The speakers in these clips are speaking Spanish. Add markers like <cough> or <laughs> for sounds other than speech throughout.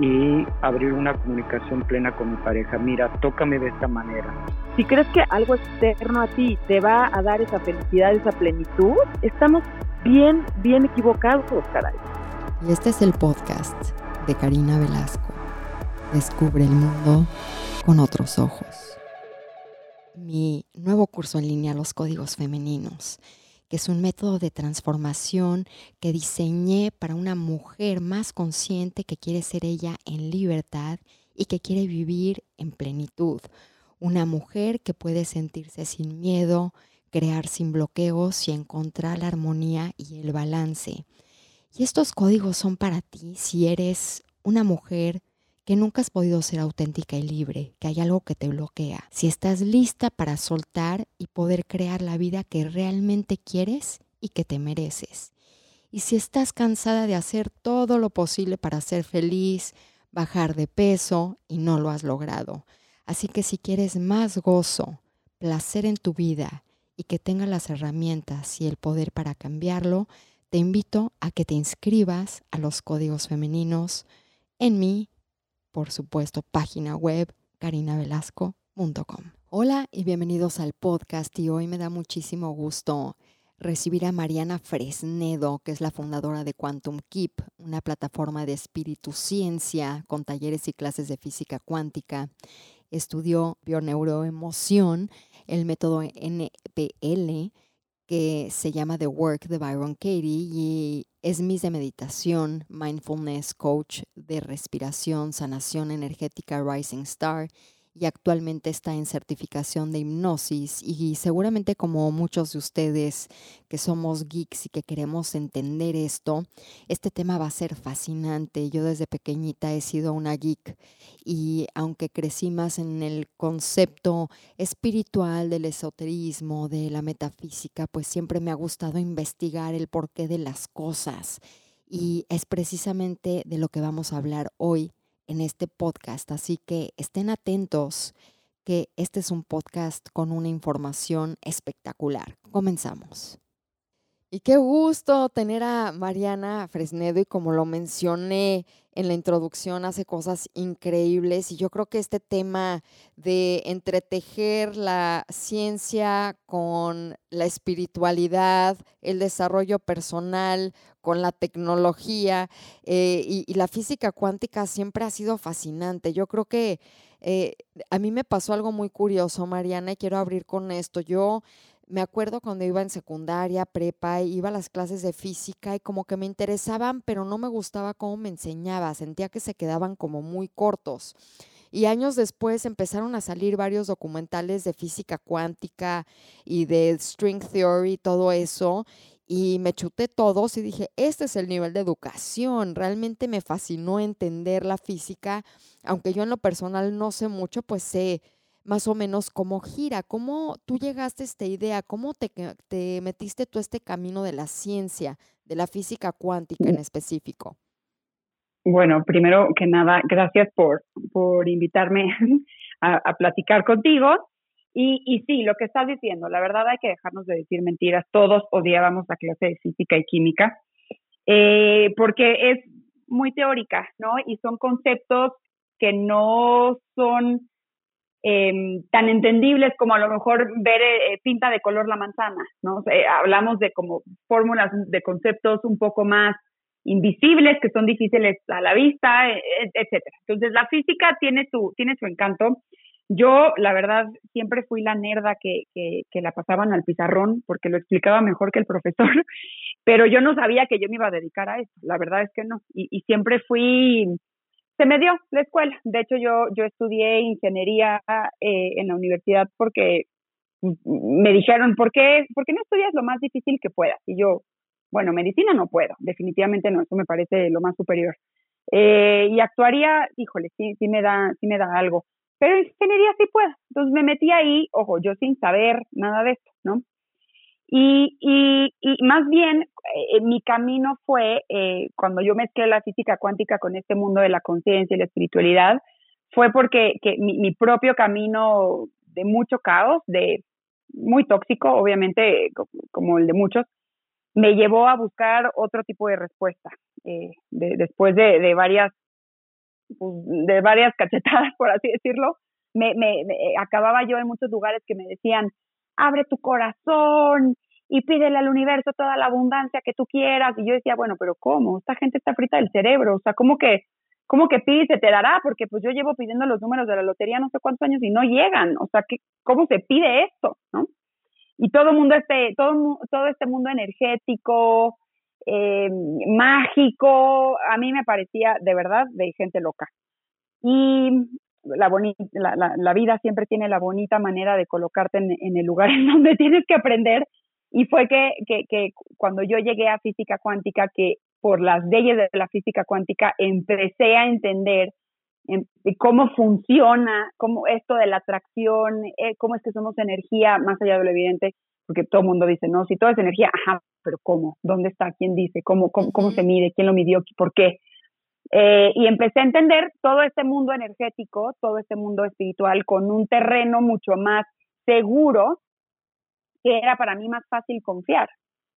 Y abrir una comunicación plena con mi pareja. Mira, tócame de esta manera. Si crees que algo externo a ti te va a dar esa felicidad, esa plenitud, estamos bien, bien equivocados, caray. Y este es el podcast de Karina Velasco. Descubre el mundo con otros ojos. Mi nuevo curso en línea, Los Códigos Femeninos que es un método de transformación que diseñé para una mujer más consciente que quiere ser ella en libertad y que quiere vivir en plenitud. Una mujer que puede sentirse sin miedo, crear sin bloqueos y encontrar la armonía y el balance. Y estos códigos son para ti si eres una mujer que nunca has podido ser auténtica y libre, que hay algo que te bloquea. Si estás lista para soltar y poder crear la vida que realmente quieres y que te mereces. Y si estás cansada de hacer todo lo posible para ser feliz, bajar de peso y no lo has logrado. Así que si quieres más gozo, placer en tu vida y que tengas las herramientas y el poder para cambiarlo, te invito a que te inscribas a los códigos femeninos en mi por supuesto, página web carinavelasco.com. Hola y bienvenidos al podcast y hoy me da muchísimo gusto recibir a Mariana Fresnedo, que es la fundadora de Quantum Keep, una plataforma de espíritu ciencia con talleres y clases de física cuántica. Estudió bioneuroemoción, el método NPL, que se llama The Work de Byron Katie y es Miss de Meditación, Mindfulness Coach de Respiración, Sanación Energética Rising Star y actualmente está en certificación de hipnosis y seguramente como muchos de ustedes que somos geeks y que queremos entender esto, este tema va a ser fascinante. Yo desde pequeñita he sido una geek y aunque crecí más en el concepto espiritual del esoterismo, de la metafísica, pues siempre me ha gustado investigar el porqué de las cosas y es precisamente de lo que vamos a hablar hoy en este podcast, así que estén atentos que este es un podcast con una información espectacular. Comenzamos. Y qué gusto tener a Mariana Fresnedo y como lo mencioné en la introducción, hace cosas increíbles y yo creo que este tema de entretejer la ciencia con la espiritualidad, el desarrollo personal, con la tecnología eh, y, la física cuántica siempre ha sido fascinante. Yo creo que eh, a mí me pasó algo muy curioso, Mariana, y quiero abrir con esto. Yo me acuerdo cuando iba en secundaria, prepa, iba a las clases de física y como que me interesaban, pero no me gustaba cómo me enseñaba, sentía que se quedaban como muy cortos. Y años después empezaron a salir varios documentales de física cuántica y de string theory, todo eso y me chuté todos y dije, este es el nivel de educación. Realmente me fascinó entender la física, aunque yo en lo personal no sé mucho, pues sé más o menos cómo gira, cómo tú llegaste a esta idea, cómo te, te metiste tú a este camino de la ciencia, de la física cuántica en específico. Bueno, primero que nada, gracias por, por invitarme <laughs> a, a platicar contigo. Y, y sí, lo que estás diciendo, la verdad hay que dejarnos de decir mentiras. Todos odiábamos la clase de física y química eh, porque es muy teórica, ¿no? Y son conceptos que no son em, tan entendibles como a lo mejor ver eh, pinta de color la manzana, ¿no? hablamos de como fórmulas de conceptos un poco más invisibles que son difíciles a la vista, e, e, etcétera. Entonces la física tiene su tiene su encanto yo, la verdad, siempre fui la nerda que, que, que, la pasaban al pizarrón porque lo explicaba mejor que el profesor, <laughs> pero yo no sabía que yo me iba a dedicar a eso, la verdad es que no. Y, y siempre fui, se me dio la escuela. De hecho, yo, yo estudié ingeniería eh, en la universidad porque me dijeron, ¿por qué, ¿por qué no estudias lo más difícil que puedas? Y yo, bueno, medicina no puedo, definitivamente no, eso me parece lo más superior. Eh, y actuaría, híjole, sí, sí me da, sí me da algo pero ingeniería sí puedo. Entonces me metí ahí, ojo, yo sin saber nada de esto, ¿no? Y, y, más bien, eh, mi camino fue, eh, cuando yo mezclé la física cuántica con este mundo de la conciencia y la espiritualidad, fue porque que mi, propio camino de mucho caos, de muy tóxico, obviamente, como el de muchos, me llevó a buscar otro tipo de respuesta. Eh, de, después de, de varias pues, de varias cachetadas, <laughs> por así decirlo, me, me, acababa yo en muchos lugares que me decían, abre tu corazón y pídele al universo toda la abundancia que tú quieras. Y yo decía, bueno, pero ¿cómo? Esta gente está frita del cerebro, o sea, ¿cómo que, cómo que pide se te dará? Porque pues yo llevo pidiendo los números de la lotería no sé cuántos años y no llegan, o sea, ¿cómo se pide esto? ¿no? Y todo mundo este, todo, todo este mundo energético, eh, mágico, a mí me parecía de verdad de gente loca. Y la, la, la, vida siempre tiene la bonita manera de colocarte en, el lugar <laughs> en donde tienes que aprender. Y fue que, que, que, cuando yo llegué a física cuántica, que por las leyes de la física cuántica empecé a entender em, cómo funciona, cómo esto de la atracción, eh, cómo es que somos energía, más allá de lo evidente, porque todo el mundo dice, no, si todo es energía, ajá, pero ¿cómo? ¿Dónde está? ¿Quién dice? ¿Cómo, cómo, se mide? ¿Quién lo midió? ¿Por qué? Eh, y empecé a entender todo este mundo energético, todo este mundo espiritual con un terreno mucho más seguro, que era para mí más fácil confiar.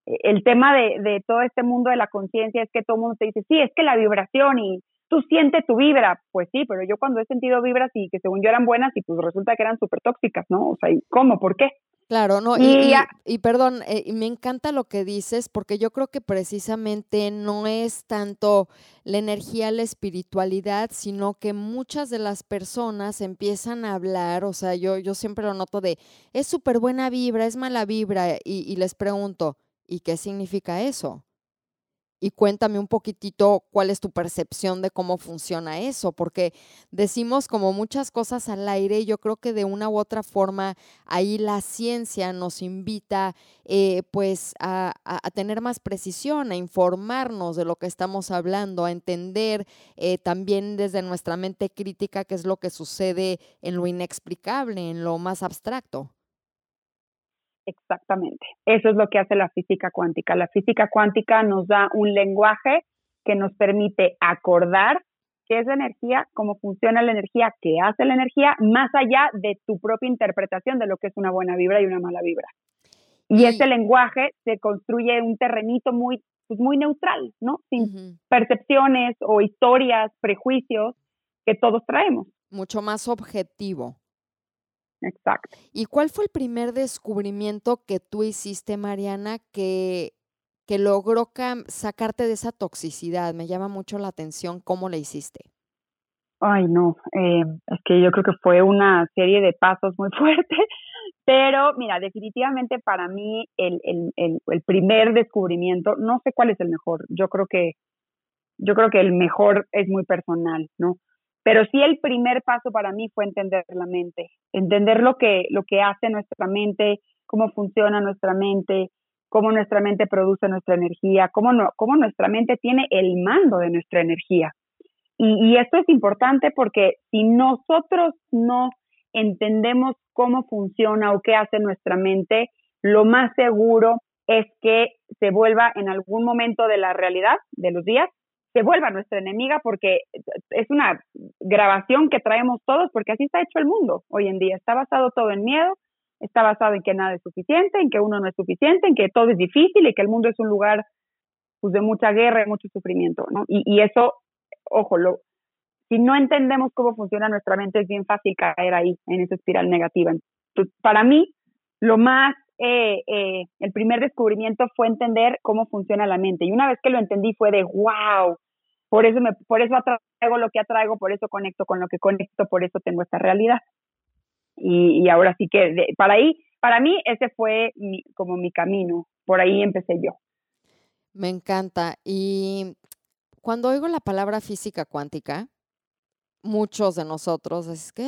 Eh, el tema de, todo este mundo de la conciencia es que todo el mundo te dice, sí, es que la vibración y tú sientes tu vibra. Pues sí, pero yo cuando he sentido vibras y que según yo eran buenas y pues resulta que eran súper tóxicas, ¿no? O sea, ¿cómo? ¿Por qué? Claro, no, y, y, perdón, eh, me encanta lo que dices, porque yo creo que precisamente no es tanto la energía, la espiritualidad, sino que muchas de las personas empiezan a hablar, o sea, yo, yo siempre lo noto de, es súper buena vibra, es mala vibra, y, y les pregunto, ¿y qué significa eso? Y cuéntame un poquitito cuál es tu percepción de cómo funciona eso, porque decimos como muchas cosas al aire y yo creo que de una u otra forma ahí la ciencia nos invita eh, pues a, tener más precisión, a informarnos de lo que estamos hablando, a entender eh, también desde nuestra mente crítica qué es lo que sucede en lo inexplicable, en lo más abstracto. Exactamente. Eso es lo que hace la física cuántica. La física cuántica nos da un lenguaje que nos permite acordar qué es la energía, cómo funciona la energía, qué hace la energía, más allá de tu propia interpretación de lo que es una buena vibra y una mala vibra. Y, ese lenguaje se construye un terrenito muy, pues muy neutral, ¿no? Sin percepciones o historias, prejuicios que todos traemos. Mucho más objetivo. Exacto. ¿Y cuál fue el primer descubrimiento que tú hiciste, Mariana, que, que logró sacarte de esa toxicidad? Me llama mucho la atención cómo le hiciste. Ay, no, eh, es que yo creo que fue una serie de pasos muy <laughs> fuertes, pero mira, definitivamente para mí el, el, el, el primer descubrimiento, no sé cuál es el mejor, yo creo que yo creo que el mejor es muy personal, ¿no? Pero sí el primer paso para mí fue entender la mente, entender lo que, lo que hace nuestra mente, cómo funciona nuestra mente, cómo nuestra mente produce nuestra energía, cómo, no, cómo nuestra mente tiene el mando de nuestra energía. Y, y esto es importante porque si nosotros no entendemos cómo funciona o qué hace nuestra mente, lo más seguro es que se vuelva en algún momento de la realidad, de los días, se vuelva nuestra enemiga porque es una grabación que traemos todos porque así está hecho el mundo hoy en día. Está basado todo en miedo, está basado en que nada es suficiente, en que uno no es suficiente, en que todo es difícil y que el mundo es un lugar pues, de mucha guerra y mucho sufrimiento, ¿no? Y, y eso, ojo, lo, si no entendemos cómo funciona nuestra mente es bien fácil caer ahí, en esa espiral negativa. Para mí, lo más eh, eh, el primer descubrimiento fue entender cómo funciona la mente. Y una vez que lo entendí fue de, wow, por eso, me, por eso atraigo lo que atraigo, por eso conecto con lo que conecto, por eso tengo esta realidad. Y, ahora sí que para ahí, para mí ese fue como mi camino, por ahí empecé yo. Me encanta. Y cuando oigo la palabra física cuántica, muchos de nosotros es que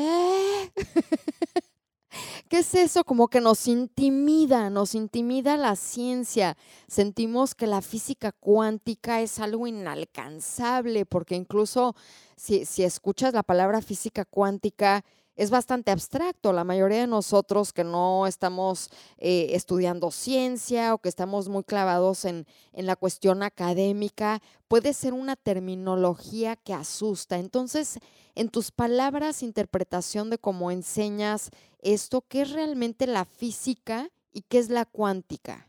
¿Qué es eso? Como que nos intimida, nos intimida la ciencia. Sentimos que la física cuántica es algo inalcanzable, porque incluso si, si escuchas la palabra física cuántica, es bastante abstracto. La mayoría de nosotros que no estamos eh, estudiando ciencia o que estamos muy clavados en, en la cuestión académica, puede ser una terminología que asusta. Entonces, en tus palabras, interpretación de cómo enseñas esto, ¿qué es realmente la física y qué es la cuántica?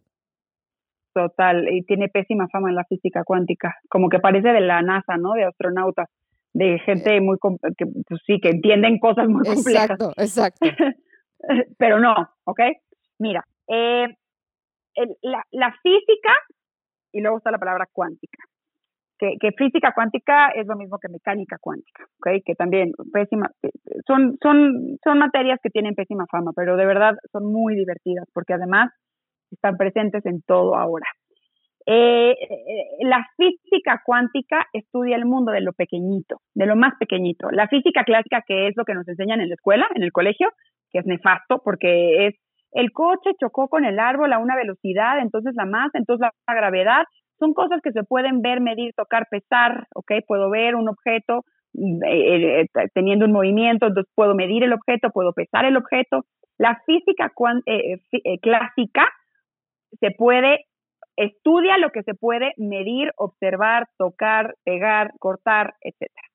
Total, y tiene pésima fama en la física cuántica, como que parece de la NASA, ¿no? De astronautas de gente muy, que, pues sí, que entienden cosas muy complejas. Exacto, exacto. <laughs> Pero no, ¿ok? Mira, eh, la, la, física, y luego está la palabra cuántica, que, que, física cuántica es lo mismo que mecánica cuántica, ¿ok? Que también pésima, son, son, son materias que tienen pésima fama, pero de verdad son muy divertidas porque además están presentes en todo ahora. Eh, eh, la física cuántica estudia el mundo de lo pequeñito, de lo más pequeñito. La física clásica, que es lo que nos enseñan en la escuela, en el colegio, que es nefasto porque es el coche chocó con el árbol a una velocidad, entonces la masa, entonces la gravedad, son cosas que se pueden ver, medir, tocar, pesar, ¿ok? Puedo ver un objeto mm, eh, teniendo un movimiento, entonces puedo medir el objeto, puedo pesar el objeto. La física clásica se puede estudia lo que se puede medir, observar, tocar, pegar, cortar, etcétera.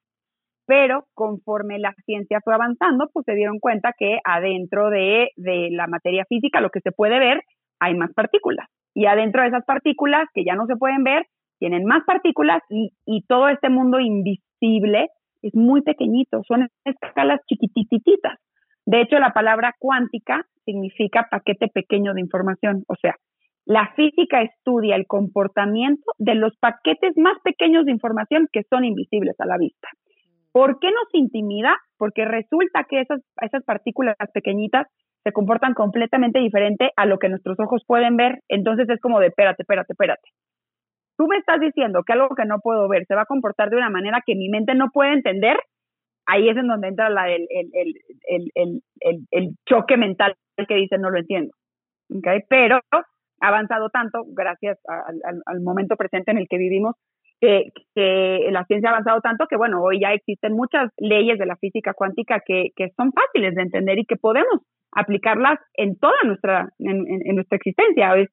Pero conforme la ciencia fue avanzando, pues se dieron cuenta que adentro de, de la materia física, lo que se puede ver, hay más partículas. Y adentro de esas partículas que ya no se pueden ver, tienen más partículas y, todo este mundo invisible es muy pequeñito, son escalas chiquitititas. De hecho, la palabra cuántica significa paquete pequeño de información, o sea, la física estudia el comportamiento de los paquetes más pequeños de información que son invisibles a la vista. ¿Por qué nos intimida? Porque resulta que esas, esas partículas pequeñitas se comportan completamente diferente a lo que nuestros ojos pueden ver. Entonces es como de, espérate, espérate, espérate. Tú me estás diciendo que algo que no puedo ver se va a comportar de una manera que mi mente no puede entender. Ahí es en donde entra la, el, el, el, choque mental que dice no lo entiendo. ¿Okay? Pero avanzado tanto, gracias al, momento presente en el que vivimos, que, la ciencia ha avanzado tanto que, bueno, hoy ya existen muchas leyes de la física cuántica que, son fáciles de entender y que podemos aplicarlas en toda nuestra, en, nuestra existencia. Es,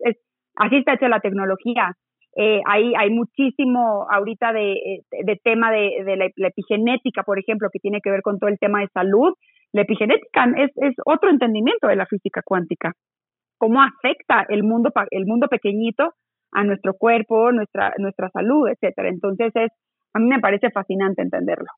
así está hecha la tecnología. Eh, hay, hay muchísimo ahorita de, tema de, la, epigenética, por ejemplo, que tiene que ver con todo el tema de salud. La epigenética es, es otro entendimiento de la física cuántica cómo afecta el mundo, el mundo pequeñito a nuestro cuerpo, nuestra, nuestra salud, etcétera. Entonces es, a mí me parece fascinante entenderlo.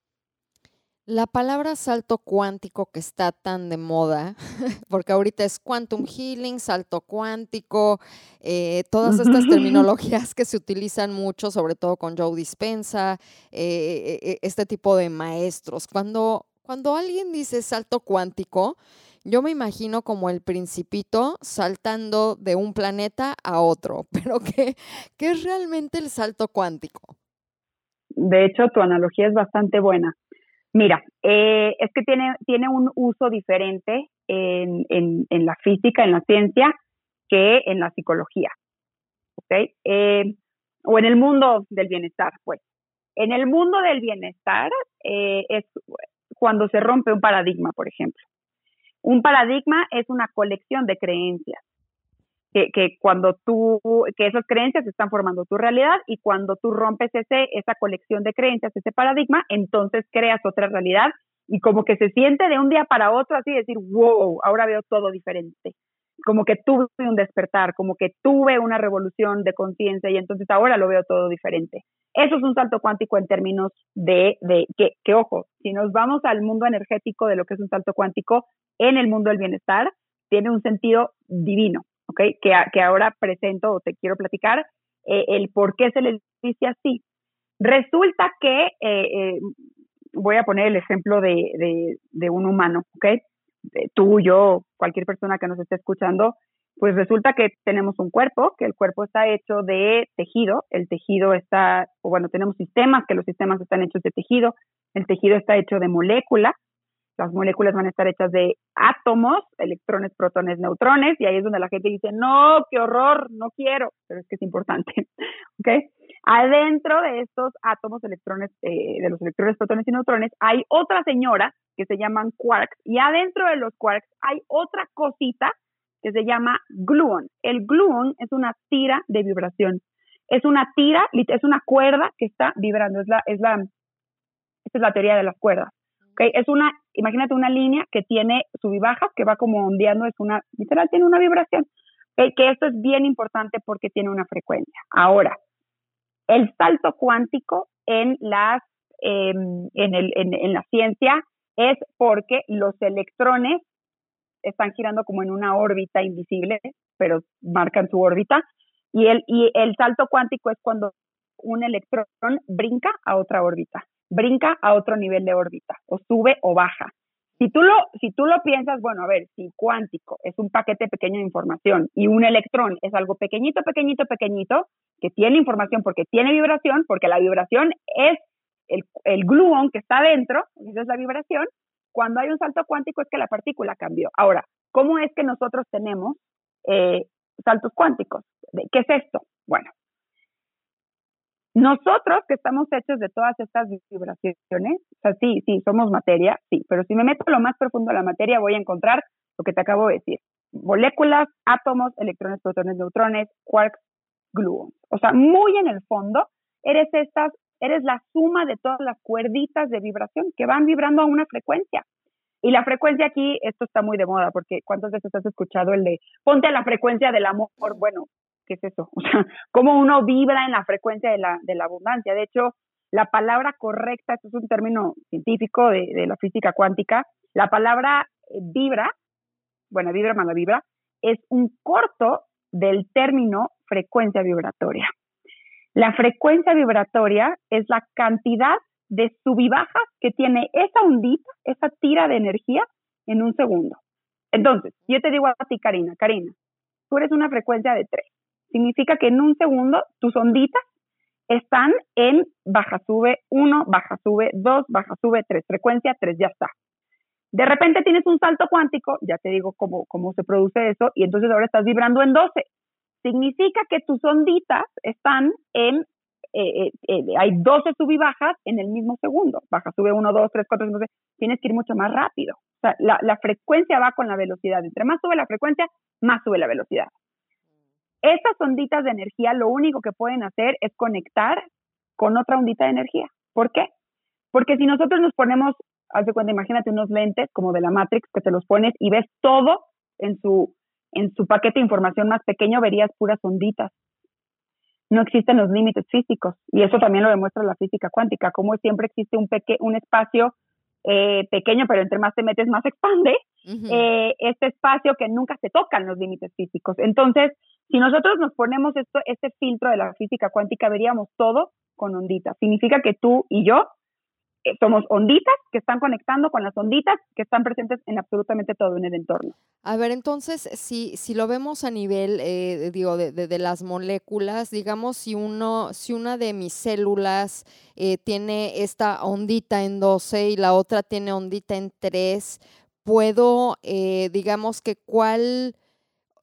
La palabra salto cuántico que está tan de moda, <laughs> porque ahorita es quantum healing, salto cuántico, eh, todas estas <laughs> terminologías que se utilizan mucho, sobre todo con Joe Dispensa, eh, eh, este tipo de maestros. Cuando, cuando alguien dice salto cuántico, yo me imagino como el principito saltando de un planeta a otro, <laughs> pero ¿qué, es realmente el salto cuántico? De hecho, tu analogía es bastante buena. Mira, eh, es que tiene, tiene un uso diferente en, en, la física, en la ciencia, que en la psicología. ¿Ok? Eh, o en el mundo del bienestar, pues. En el mundo del bienestar eh, es cuando se rompe un paradigma, por ejemplo. Un paradigma es una colección de creencias. Que, que, cuando tú, que esas creencias están formando tu realidad y cuando tú rompes ese, esa colección de creencias, ese paradigma, entonces creas otra realidad y como que se siente de un día para otro así decir, wow, ahora veo todo diferente. Como que tuve un despertar, como que tuve una revolución de conciencia y entonces ahora lo veo todo diferente. Eso es un salto cuántico en términos de, de que, que, ojo, si nos vamos al mundo energético de lo que es un salto cuántico, en el mundo del bienestar tiene un sentido divino, ¿ok? Que, que ahora presento o te quiero platicar eh, el por qué se les dice así. Resulta que, eh, eh, voy a poner el ejemplo de, de, un humano, ¿ok? Tú, yo, cualquier persona que nos esté escuchando, pues resulta que tenemos un cuerpo, que el cuerpo está hecho de tejido, el tejido está, o bueno, tenemos sistemas, que los sistemas están hechos de tejido, el tejido está hecho de moléculas, las moléculas van a estar hechas de átomos, electrones, protones, neutrones, y ahí es donde la gente dice, no, qué horror, no quiero, pero es que es importante. <laughs> ¿Ok? Adentro de estos átomos, electrones, eh, de los electrones, protones y neutrones, hay otra señora que se llaman quarks y adentro de los quarks hay otra cosita que se llama gluon. El gluon es una tira de vibración. Es una tira, es una cuerda que está vibrando. Es la, es la, esta es la teoría de las cuerdas. ¿okay? Es una, imagínate una línea que tiene sub y bajas, que va como ondeando, es una, literal, tiene una vibración. Que esto es bien importante porque tiene una frecuencia. Ahora, el salto cuántico en, las, em, en, el, en, la ciencia es porque los electrones están girando como en una órbita invisible, pero marcan su órbita. Y el, y el salto cuántico es cuando un electrón brinca a otra órbita, brinca a otro nivel de órbita, o sube o baja. Si tú, lo, si lo piensas, bueno, a ver, si cuántico es un paquete pequeño de información y un electrón es algo pequeñito, pequeñito, pequeñito, que tiene información porque tiene vibración, porque la vibración es el, el gluón que está dentro, esa es la vibración, cuando hay un salto cuántico es que la partícula cambió. Ahora, ¿cómo es que nosotros tenemos eh, saltos cuánticos? ¿Qué es esto? Bueno, nosotros que estamos hechos de todas estas vibraciones, o sea, sí, sí, somos materia, sí, pero si me meto lo más profundo de la materia voy a encontrar lo que te acabo de decir. Moléculas, átomos, electrones, protones, neutrones, quarks, gluons. O sea, muy en el fondo, eres estas, eres la suma de todas las cuerditas de vibración que van vibrando a una frecuencia. Y la frecuencia aquí, esto está muy de moda, porque ¿cuántas veces has escuchado el de ponte a la frecuencia del amor? Bueno, ¿qué es eso? <laughs> O sea, cómo uno vibra en la frecuencia de la, de la abundancia. De hecho, la palabra correcta, esto es un término científico de, de la física cuántica, la palabra eh, vibra, bueno, vibra más la vibra, es un corto del término frecuencia vibratoria. La frecuencia vibratoria es la cantidad de subibajas que tiene esa ondita, esa tira de energía en un segundo. Entonces, yo te digo a ti, Karina, Karina, tú eres una frecuencia de 3 significa que en un segundo tus onditas están en baja sube 1, baja sube 2, baja sube 3, frecuencia 3, ya está. De repente tienes un salto cuántico, ya te digo cómo, cómo se produce eso, y entonces ahora estás vibrando en 12. Significa que tus onditas están en, eh, eh, eh, hay 12 sub y bajas en el mismo segundo. Baja, sube 1, 2, 3, 4, 5, 6. Tienes que ir mucho más rápido. O sea, la, la frecuencia va con la velocidad. Entre más sube la frecuencia, más sube la velocidad. Esas onditas de energía lo único que pueden hacer es conectar con otra ondita de energía. ¿Por qué? Porque si nosotros nos ponemos, haz de cuenta, imagínate unos lentes como de la Matrix que te los pones y ves todo en su, en su paquete de información más pequeño, verías puras onditas. No existen los límites físicos y eso también lo demuestra la física cuántica, como siempre existe un, peque un espacio eh, pequeño, pero entre más te metes, más expande, eh, este espacio que nunca se tocan los límites físicos. Entonces, si nosotros nos ponemos esto, este filtro de la física cuántica, veríamos todo con onditas. Significa que tú y yo eh, somos onditas que están conectando con las onditas que están presentes en absolutamente todo en el entorno. A ver, entonces, si, si lo vemos a nivel, eh, digo, de, de, las moléculas, digamos, si uno, si una de mis células eh, tiene esta ondita en 12 y la otra tiene ondita en 3, puedo, digamos que cuál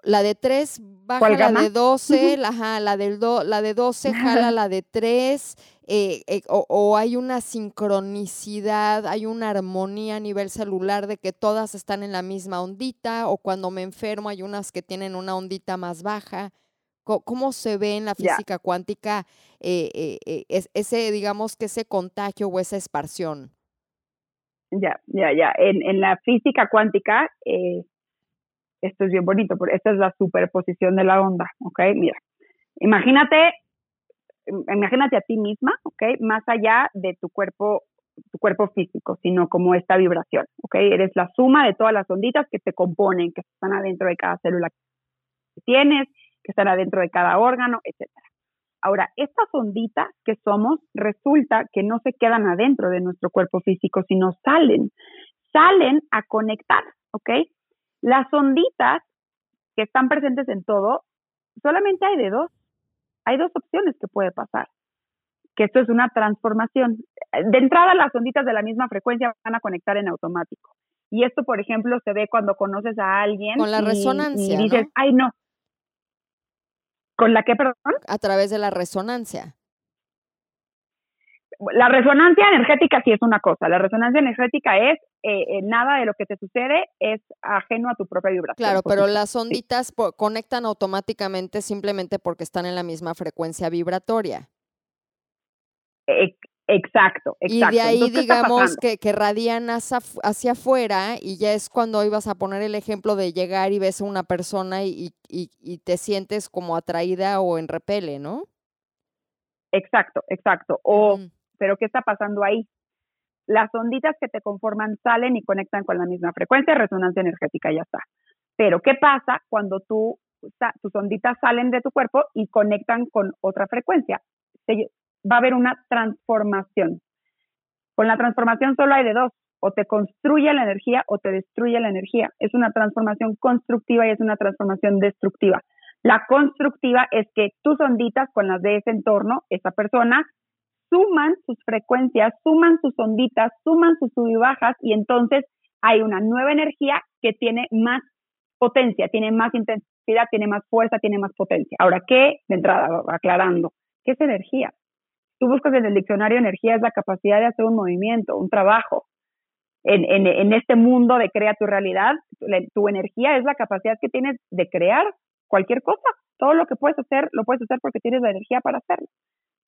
la de 3 baja la de 12, la, la, del la de 12 jala la de 3, eh, eh, o, hay una sincronicidad, hay una armonía a nivel celular de que todas están en la misma ondita, o cuando me enfermo hay unas que tienen una ondita más baja. ¿Cómo, se ve en la física cuántica eh, ese, digamos que ese contagio o esa esparción? Ya, ya, ya. En, en la física cuántica, esto es bien bonito, porque esta es la superposición de la onda, ¿ok? Mira, imagínate, imagínate a ti misma, ¿ok? Más allá de tu cuerpo, tu cuerpo físico, sino como esta vibración, ¿ok? Eres la suma de todas las onditas que te componen, que están adentro de cada célula que tienes, que están adentro de cada órgano, etcétera. Ahora, estas onditas que somos, resulta que no se quedan adentro de nuestro cuerpo físico, sino salen, salen a conectar, ¿ok? Las onditas que están presentes en todo, solamente hay de dos. Hay dos opciones que puede pasar. Que esto es una transformación. De entrada, las onditas de la misma frecuencia van a conectar en automático. Y esto, por ejemplo, se ve cuando conoces a alguien. Con la resonancia. Y dices, ay, no. ¿Con la qué, perdón? A través de la resonancia. La resonancia energética sí es una cosa. La resonancia energética es eh, eh, nada de lo que te sucede es ajeno a tu propia vibración. Claro, pero las onditas conectan automáticamente simplemente porque están en la misma frecuencia vibratoria. Exacto, exacto. Y de ahí, digamos, que, que radian hacia, afuera y ya es cuando ibas a poner el ejemplo de llegar y ves a una persona y, y, te sientes como atraída o en repele, ¿no? Exacto, exacto. O, pero ¿qué está pasando ahí? Las onditas que te conforman salen y conectan con la misma frecuencia, resonancia energética, ya está. Pero ¿qué pasa cuando tú, tus onditas salen de tu cuerpo y conectan con otra frecuencia? va a haber una transformación. Con la transformación solo hay de dos, o te construye la energía o te destruye la energía. Es una transformación constructiva y es una transformación destructiva. La constructiva es que tus onditas con las de ese entorno, esa persona, suman sus frecuencias, suman sus onditas, suman sus sub y entonces hay una nueva energía que tiene más potencia, tiene más intensidad, tiene más fuerza, tiene más potencia. Ahora, ¿qué? De entrada, aclarando, ¿qué es energía? Tú buscas en el diccionario energía es la capacidad de hacer un movimiento, un trabajo. En, en, este mundo de crea tu realidad, tu energía es la capacidad que tienes de crear cualquier cosa. Todo lo que puedes hacer, lo puedes hacer porque tienes la energía para hacerlo.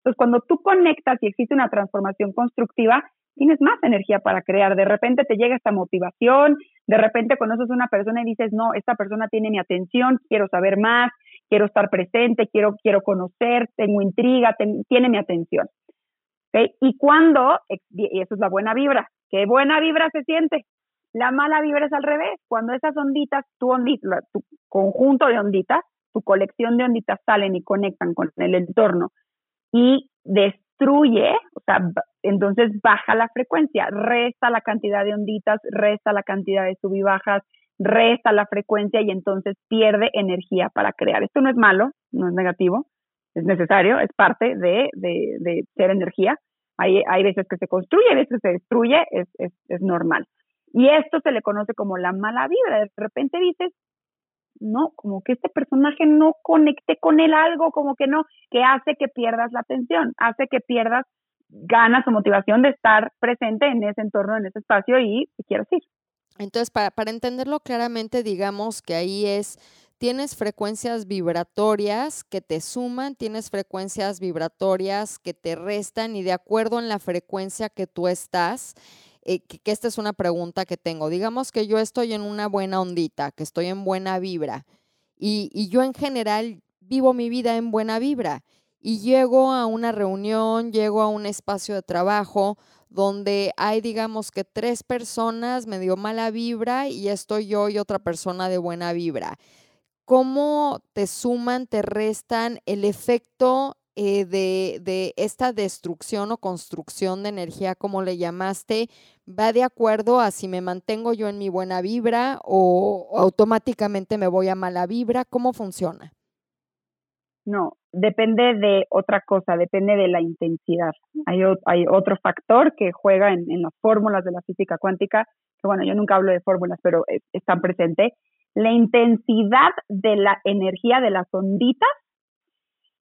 Entonces, cuando tú conectas y existe una transformación constructiva, tienes más energía para crear. De repente te llega esta motivación, de repente conoces una persona y dices, no, esta persona tiene mi atención, quiero saber más, quiero estar presente, quiero, quiero conocer, tengo intriga, tiene mi atención. Y cuando, y eso es la buena vibra, ¿qué buena vibra se siente? La mala vibra es al revés, cuando esas onditas, tu, ondita, tu conjunto de onditas, tu colección de onditas salen y conectan con el entorno y destruye, o sea, entonces baja la frecuencia, resta la cantidad de onditas, resta la cantidad de sub y bajas, resta la frecuencia y entonces pierde energía para crear. Esto no es malo, no es negativo, es necesario, es parte de, de, ser energía. Hay, hay veces que se construye, hay veces que se destruye, es, es, es normal. Y esto se le conoce como la mala vibra. De repente dices, no, como que este personaje no conecte con él algo, como que no, que hace que pierdas la atención, hace que pierdas ganas o motivación de estar presente en ese entorno, en ese espacio y, y quieres ir. Entonces, para, para entenderlo claramente, digamos que ahí es tienes frecuencias vibratorias que te suman, tienes frecuencias vibratorias que te restan y de acuerdo en la frecuencia que tú estás, eh, que, esta es una pregunta que tengo. Digamos que yo estoy en una buena ondita, que estoy en buena vibra y, y yo en general vivo mi vida en buena vibra y llego a una reunión, llego a un espacio de trabajo donde hay, digamos que tres personas me dio mala vibra y estoy yo y otra persona de buena vibra. ¿Cómo te suman, te restan el efecto eh, de, esta destrucción o construcción de energía, como le llamaste, va de acuerdo a si me mantengo yo en mi buena vibra o automáticamente me voy a mala vibra? ¿Cómo funciona? No, depende de otra cosa, depende de la intensidad. Hay, otro factor que juega en, las fórmulas de la física cuántica, que bueno, yo nunca hablo de fórmulas, pero están presentes. La intensidad de la energía de las onditas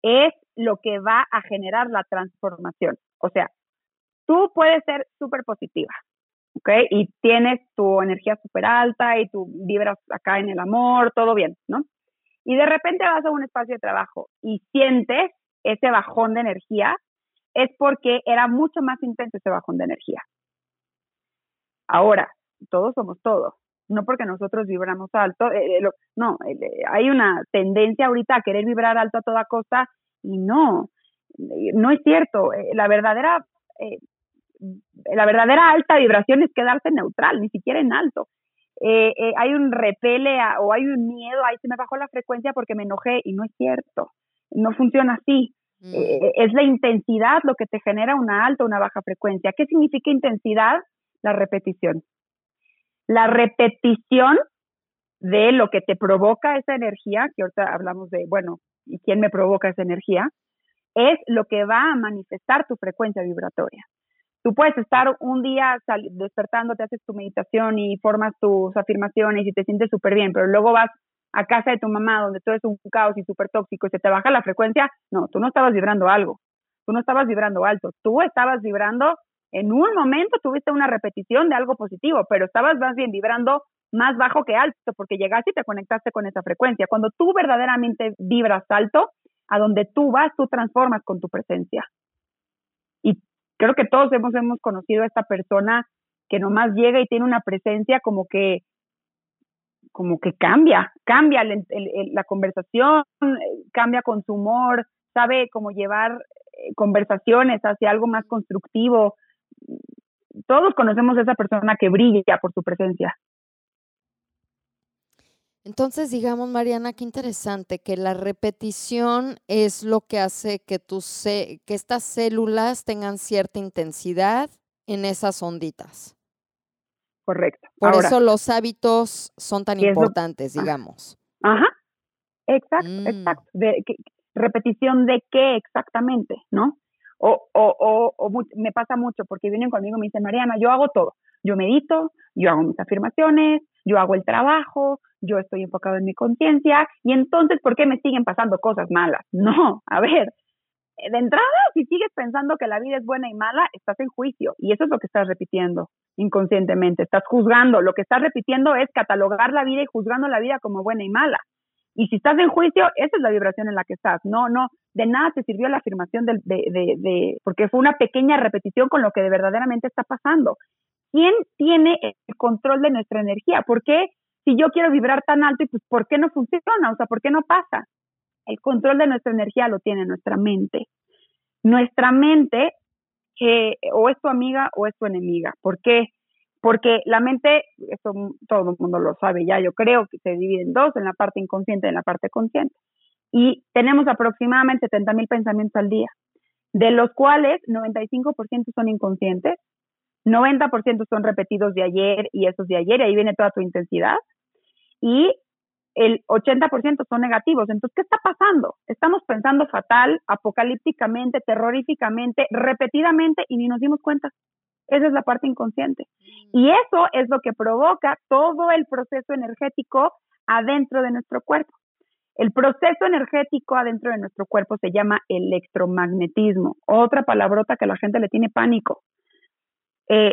es lo que va a generar la transformación. O sea, tú puedes ser súper positiva, ¿ok? Y tienes tu energía súper alta y tú vibras acá en el amor, todo bien, ¿no? Y de repente vas a un espacio de trabajo y sientes ese bajón de energía, es porque era mucho más intenso ese bajón de energía. Ahora, todos somos todos, no porque nosotros vibramos alto, eh, eh, no, eh, hay una tendencia ahorita a querer vibrar alto a toda costa y no, no es cierto. La verdadera, la verdadera alta vibración es quedarse neutral, ni siquiera en alto. hay un repele o hay un miedo, ahí se me bajó la frecuencia porque me enojé y no es cierto, no funciona así. Mm. es la intensidad lo que te genera una alta o una baja frecuencia. ¿Qué significa intensidad? La repetición la repetición de lo que te provoca esa energía, que ahorita hablamos de, bueno, ¿y quién me provoca esa energía? Es lo que va a manifestar tu frecuencia vibratoria. Tú puedes estar un día despertando, te haces tu meditación y formas tus afirmaciones y te sientes súper bien, pero luego vas a casa de tu mamá donde todo es un caos y súper tóxico y se te baja la frecuencia. No, tú no estabas vibrando algo. tú no estabas vibrando alto, tú estabas vibrando, en un momento tuviste una repetición de algo positivo, pero estabas más bien vibrando más bajo que alto, porque llegaste y te conectaste con esa frecuencia. Cuando tú verdaderamente vibras alto, a donde tú vas, tú transformas con tu presencia. Y creo que todos hemos, hemos conocido a esta persona que nomás llega y tiene una presencia como que como que cambia, cambia la conversación, cambia con su humor, sabe cómo llevar eh, conversaciones hacia algo más constructivo. Todos conocemos a esa persona que brilla por su presencia. Entonces, digamos, Mariana, qué interesante que la repetición es lo que hace que, tus, que estas células tengan cierta intensidad en esas onditas. Correcto. Por eso los hábitos son tan importantes, ah. digamos. Ajá, exacto, mm. exacto. De, repetición de qué exactamente, ¿no? O, o, o, me pasa mucho porque vienen conmigo y me dicen, Mariana, yo hago todo. Yo medito, yo hago mis afirmaciones, yo hago el trabajo, yo estoy enfocado en mi conciencia y entonces, ¿por qué me siguen pasando cosas malas? <laughs> No, a ver, de entrada, si sigues pensando que la vida es buena y mala, estás en juicio y eso es lo que estás repitiendo inconscientemente, estás juzgando, lo que estás repitiendo es catalogar la vida y juzgando la vida como buena y mala. Y si estás en juicio, esa es la vibración en la que estás. No, no, de nada te sirvió la afirmación de, de, de, porque fue una pequeña repetición con lo que de verdaderamente está pasando. ¿Quién tiene el control de nuestra energía? ¿Por qué si yo quiero vibrar tan alto y pues por qué no funciona? O sea, ¿por qué no pasa? El control de nuestra energía lo tiene nuestra mente. Nuestra mente que o es tu amiga o es tu enemiga. ¿Por qué? Porque la mente, eso todo el mundo lo sabe ya, yo creo que se divide en dos, en la parte inconsciente y en la parte consciente. Y tenemos aproximadamente 70 mil pensamientos al día, de los cuales 95% son inconscientes, 90% son repetidos de ayer y esos de ayer, y ahí viene toda tu intensidad, y el 80% son negativos. Entonces, ¿qué está pasando? Estamos pensando fatal, apocalípticamente, terroríficamente, repetidamente y ni nos dimos cuenta. Esa es la parte inconsciente. Mm. Y eso es lo que provoca todo el proceso energético adentro de nuestro cuerpo. El proceso energético adentro de nuestro cuerpo se llama electromagnetismo, otra palabrota que la gente le tiene pánico. Eh,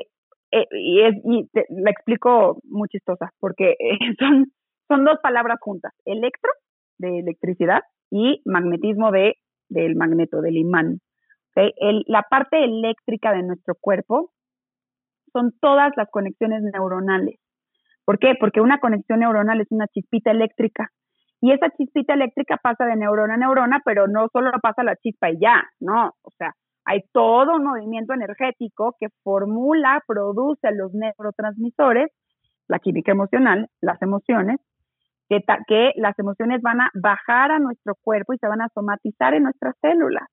eh, y, es, y la explico muy chistosa, porque <laughs> son, son dos palabras juntas, electro, de electricidad, y magnetismo de, del magneto, del imán. la parte eléctrica de nuestro cuerpo son todas las conexiones neuronales. ¿Por qué? Porque una conexión neuronal es una chispita eléctrica. Y esa chispita eléctrica pasa de neurona a neurona, pero no solo pasa la chispa y ya, no. O sea, hay todo un movimiento energético que formula, produce los neurotransmisores, la química emocional, las emociones, que, que las emociones van a bajar a nuestro cuerpo y se van a somatizar en nuestras células.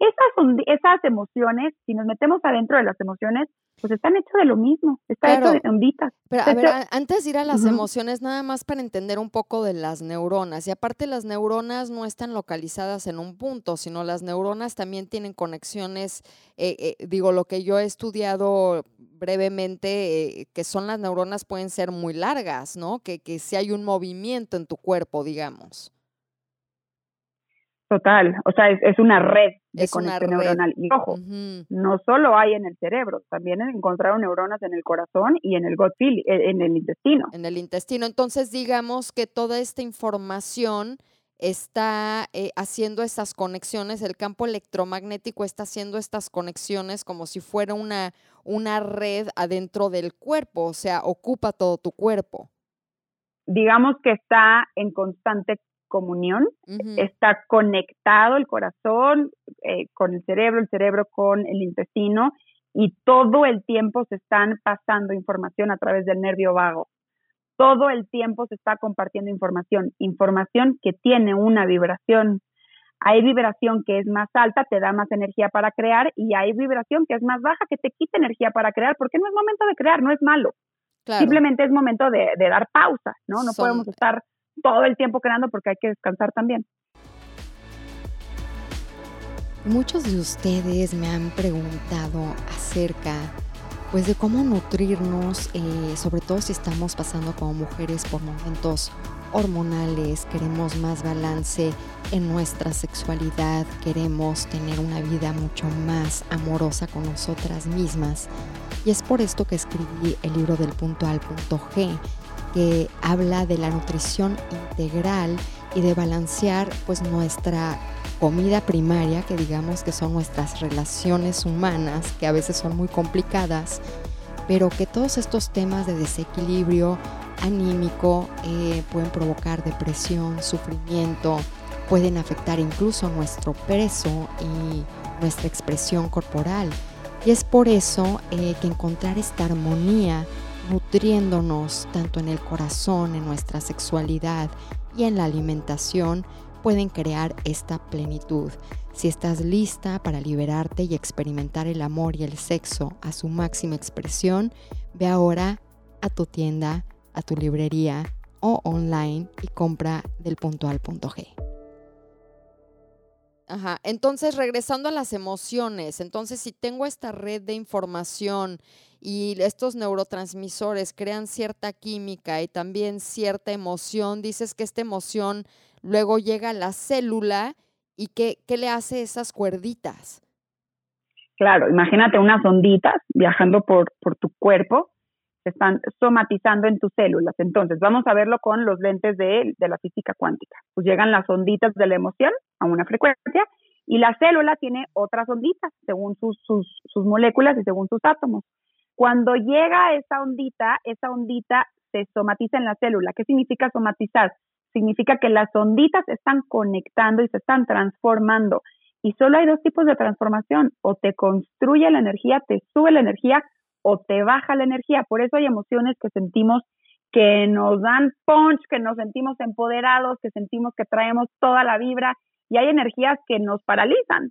Esas, esas emociones, si nos metemos adentro de las emociones, pues están hechos de lo mismo, está hecho de onditas. Pero a ver, antes de ir a las emociones, nada más para entender un poco de las neuronas. Y aparte las neuronas no están localizadas en un punto, sino las neuronas también tienen conexiones, eh, eh, digo, lo que yo he estudiado brevemente, eh, que son las neuronas pueden ser muy largas, ¿no? Que, que si hay un movimiento en tu cuerpo, digamos. Total, o sea, es, una red de conexión neuronal. Y ojo, no solo hay en el cerebro, también encontraron neuronas en el corazón y en el gut e, en el intestino. En el intestino. Entonces, digamos que toda esta información está eh, haciendo estas conexiones, el campo electromagnético está haciendo estas conexiones como si fuera una, una red adentro del cuerpo, o sea, ocupa todo tu cuerpo. Digamos que está en constante comunión, está conectado el corazón eh, con el cerebro, el cerebro con el intestino y todo el tiempo se están pasando información a través del nervio vago. Todo el tiempo se está compartiendo información, información que tiene una vibración. Hay vibración que es más alta, te da más energía para crear y hay vibración que es más baja, que te quita energía para crear, porque no es momento de crear, no es malo. Simplemente es momento de, dar pausa, ¿no? No podemos estar todo el tiempo creando porque hay que descansar también. Muchos de ustedes me han preguntado acerca pues de cómo nutrirnos, eh, sobre todo si estamos pasando como mujeres por momentos hormonales, queremos más balance en nuestra sexualidad, queremos tener una vida mucho más amorosa con nosotras mismas. Y es por esto que escribí el libro del punto al punto G, que habla de la nutrición integral y de balancear pues nuestra comida primaria, que digamos que son nuestras relaciones humanas, que a veces son muy complicadas, pero que todos estos temas de desequilibrio anímico eh, pueden provocar depresión, sufrimiento, pueden afectar incluso nuestro peso y nuestra expresión corporal. Y es por eso eh, que encontrar esta armonía nutriéndonos tanto en el corazón, en nuestra sexualidad y en la alimentación, pueden crear esta plenitud. Si estás lista para liberarte y experimentar el amor y el sexo a su máxima expresión, ve ahora a tu tienda, a tu librería o online y compra del punto al punto G. Ajá, entonces regresando a las emociones, entonces si tengo esta red de información y estos neurotransmisores crean cierta química y también cierta emoción, dices que esta emoción luego llega a la célula y qué, qué le hace esas cuerditas. Claro, imagínate unas onditas viajando por, por tu cuerpo, se están somatizando en tus células. Entonces, vamos a verlo con los lentes de, de la física cuántica. Pues llegan las onditas de la emoción a una frecuencia y la célula tiene otras onditas según sus, sus, sus moléculas y según sus átomos. Cuando llega esa ondita, esa ondita se somatiza en la célula. ¿Qué significa somatizar? Significa que las onditas están conectando y se están transformando. Y solo hay dos tipos de transformación. O te construye la energía, te sube la energía o te baja la energía. Por eso hay emociones que sentimos que nos dan punch, que nos sentimos empoderados, que sentimos que traemos toda la vibra y hay energías que nos paralizan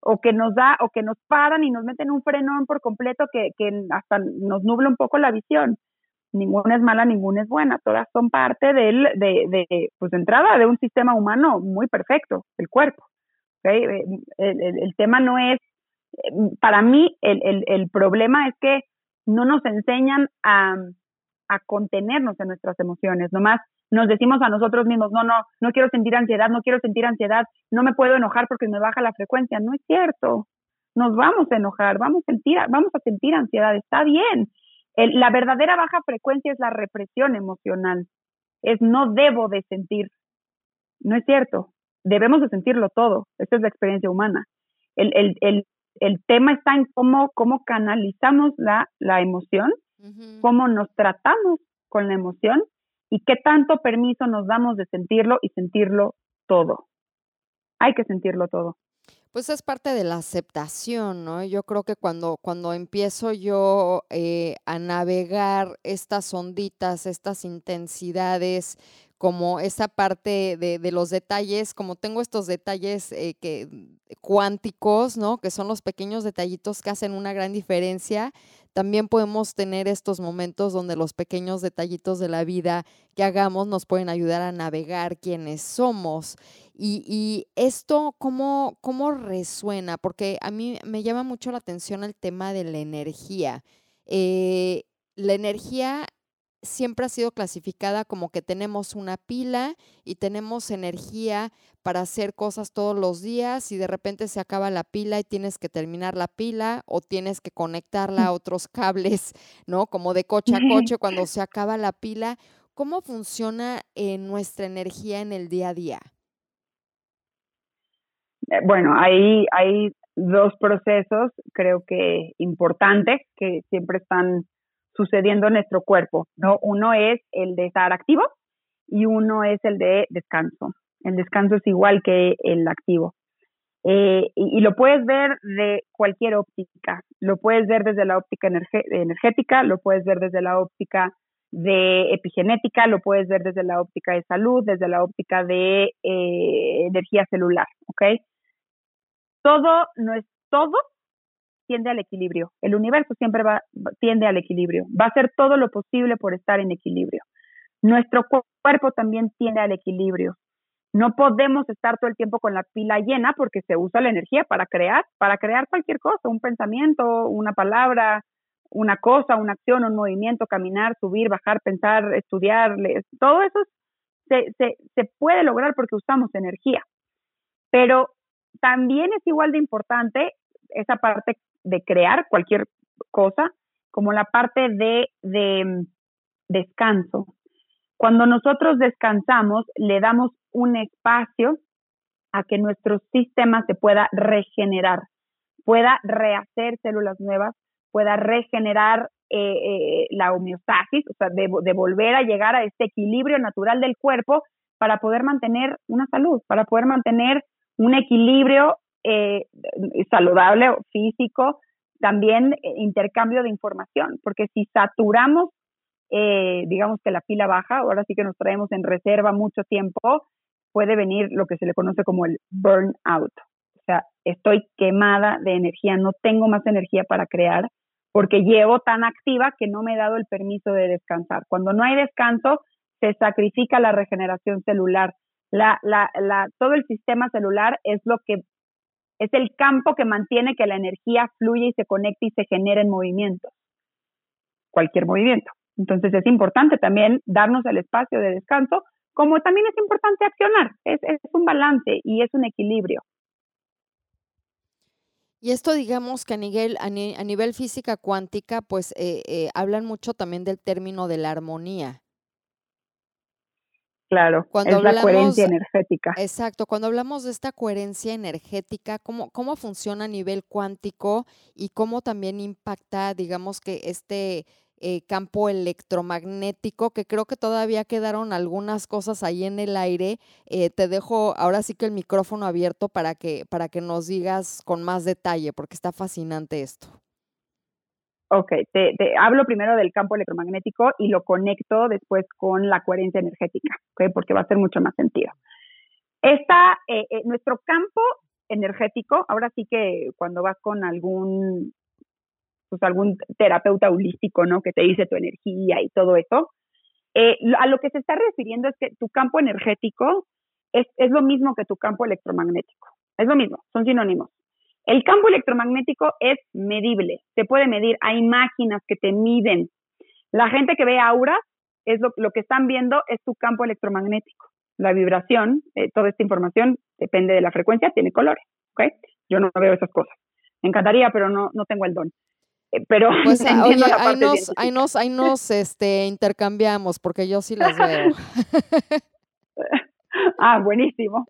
o que nos da o que nos paran y nos meten un frenón por completo que, que hasta nos nubla un poco la visión. Ninguna es mala, ninguna es buena, todas son parte del, de, de, pues de entrada de un sistema humano muy perfecto, el cuerpo. Eh, el, el, tema no es, para mí el, el problema es que no nos enseñan a, a contenernos en nuestras emociones, nomás nos decimos a nosotros mismos, no, no, no quiero sentir ansiedad, no quiero sentir ansiedad, no me puedo enojar porque me baja la frecuencia. No es cierto. Nos vamos a enojar, vamos a sentir, vamos a sentir ansiedad, está bien. La verdadera baja frecuencia es la represión emocional. Es no debo de sentir. No es cierto. Debemos de sentirlo todo. Esa es la experiencia humana. El, el, el, el tema está en cómo, cómo canalizamos la, la emoción, uh -huh. cómo nos tratamos con la emoción y qué tanto permiso nos damos de sentirlo y sentirlo todo. Hay que sentirlo todo. Pues es parte de la aceptación, ¿no? Yo creo que cuando, cuando empiezo yo eh, a navegar estas onditas, estas intensidades, como esa parte de, de, los detalles, como tengo estos detalles eh, que, cuánticos, ¿no? Que son los pequeños detallitos que hacen una gran diferencia también podemos tener estos momentos donde los pequeños detallitos de la vida que hagamos nos pueden ayudar a navegar quiénes somos. Y, y esto, ¿cómo, ¿cómo resuena? Porque a mí me llama mucho la atención el tema de la energía. Eh, la energía siempre ha sido clasificada como que tenemos una pila y tenemos energía para hacer cosas todos los días y de repente se acaba la pila y tienes que terminar la pila o tienes que conectarla a <laughs> otros cables, ¿no? Como de coche a <laughs> coche cuando se acaba la pila. ¿Cómo funciona eh, nuestra energía en el día a día? Eh, bueno, hay, hay dos procesos, creo que importantes, que siempre están sucediendo en nuestro cuerpo, ¿no? Uno es el de estar activo y uno es el de descanso. El descanso es igual que el activo. Eh, y, lo puedes ver de cualquier óptica. Lo puedes ver desde la óptica energética, lo puedes ver desde la óptica de epigenética, lo puedes ver desde la óptica de salud, desde la óptica de eh, energía celular, ¿ok? Todo, no es todo, tiende al equilibrio. El universo siempre va, tiende al equilibrio. Va a hacer todo lo posible por estar en equilibrio. Nuestro cuerpo también tiende al equilibrio. No podemos estar todo el tiempo con la pila llena porque se usa la energía para crear, para crear cualquier cosa, un pensamiento, una palabra, una cosa, una acción, un movimiento, caminar, subir, bajar, pensar, estudiar, todo eso se, se, se puede lograr porque usamos energía. Pero también es igual de importante esa parte de crear cualquier cosa como la parte de, de mm, descanso. Cuando nosotros descansamos, le damos un espacio a que nuestro sistema se pueda regenerar, pueda rehacer células nuevas, pueda regenerar eh, eh, la homeostasis, o sea, de, volver a llegar a este equilibrio natural del cuerpo para poder mantener una salud, para poder mantener un equilibrio eh, saludable físico, también intercambio de información, porque si saturamos, digamos que la pila baja, ahora sí que nos traemos en reserva mucho tiempo, puede venir lo que se le conoce como el burnout. O sea, estoy quemada de energía, no tengo más energía para crear porque llevo tan activa que no me he dado el permiso de descansar. Cuando no hay descanso, se sacrifica la regeneración celular. La, la, la, todo el sistema celular es lo que es el campo que mantiene que la energía fluya y se conecte y se genere en movimientos. Cualquier movimiento. Entonces es importante también darnos el espacio de descanso, como también es importante accionar. Es, un balance y es un equilibrio. Y esto, digamos que a nivel, a, nivel física cuántica, pues eh, eh, hablan mucho también del término de la armonía. Claro, cuando es la coherencia energética. Exacto, cuando hablamos de esta coherencia energética, ¿cómo, ¿cómo funciona a nivel cuántico y cómo también impacta, digamos que este eh, campo electromagnético, que creo que todavía quedaron algunas cosas ahí en el aire. Eh, te dejo ahora sí que el micrófono abierto para que, para que nos digas con más detalle, porque está fascinante esto. Ok, te, hablo primero del campo electromagnético y lo conecto después con la coherencia energética, porque va a hacer mucho más sentido. Esta, eh, nuestro campo energético, ahora sí que cuando vas con algún pues algún terapeuta holístico, ¿no? Que te dice tu energía y todo eso. Eh, a lo que se está refiriendo es que tu campo energético es, es lo mismo que tu campo electromagnético. Es lo mismo, son sinónimos. El campo electromagnético es medible, se puede medir, hay máquinas que te miden. La gente que ve auras, es lo, lo que están viendo es tu campo electromagnético. La vibración, eh, toda esta información depende de la frecuencia, tiene colores, ¿ok? Yo no veo esas cosas. Me encantaría, pero no, no tengo el don. Eh, pero pues <laughs> ah, oye, ahí nos, ahí nos, ahí nos este, intercambiamos porque yo sí las veo. <laughs> ah, buenísimo.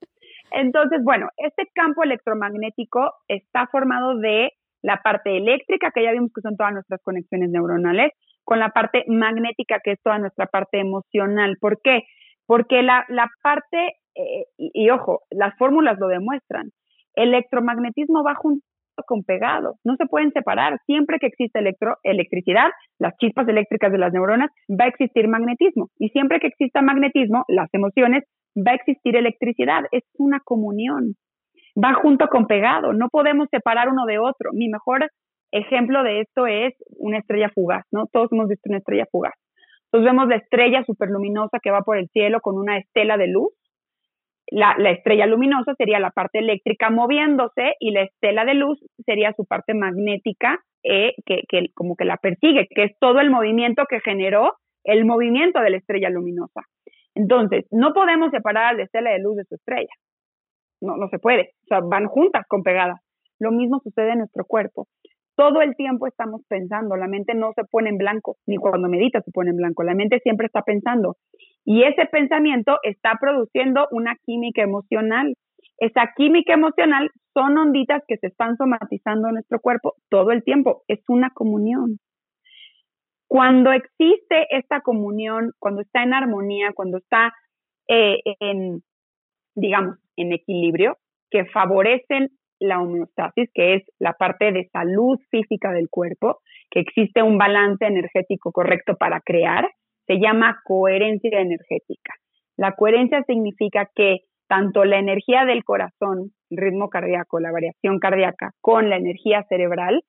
Entonces, bueno, este campo electromagnético está formado de la parte eléctrica, que ya vimos que son todas nuestras conexiones neuronales, con la parte magnética, que es toda nuestra parte emocional. ¿Por qué? Porque la, la parte, eh, y, ojo, las fórmulas lo demuestran, el electromagnetismo va junto con pegado, no se pueden separar. Siempre que existe electro, electricidad, las chispas eléctricas de las neuronas, va a existir magnetismo. Y siempre que exista magnetismo, las emociones, va a existir electricidad. Es una comunión. Va junto con pegado. No podemos separar uno de otro. Mi mejor ejemplo de esto es una estrella fugaz, ¿no? Todos hemos visto una estrella fugaz. Entonces vemos la estrella superluminosa que va por el cielo con una estela de luz la, estrella luminosa sería la parte eléctrica moviéndose y la estela de luz sería su parte magnética eh, que, como que la persigue, que es todo el movimiento que generó el movimiento de la estrella luminosa. Entonces, no podemos separar la estela de luz de su estrella. No, no se puede. O sea, van juntas con pegadas. Lo mismo sucede en nuestro cuerpo. Todo el tiempo estamos pensando, la mente no se pone en blanco, ni cuando medita se pone en blanco, la mente siempre está pensando. Y ese pensamiento está produciendo una química emocional. Esa química emocional son onditas que se están somatizando en nuestro cuerpo todo el tiempo. Es una comunión. Cuando existe esta comunión, cuando está en armonía, cuando está eh, en, digamos, en equilibrio, que favorecen la homeostasis, que es la parte de salud física del cuerpo, que existe un balance energético correcto para crear, se llama coherencia energética. La coherencia significa que tanto la energía del corazón, el ritmo cardíaco, la variación cardíaca, con la energía cerebral,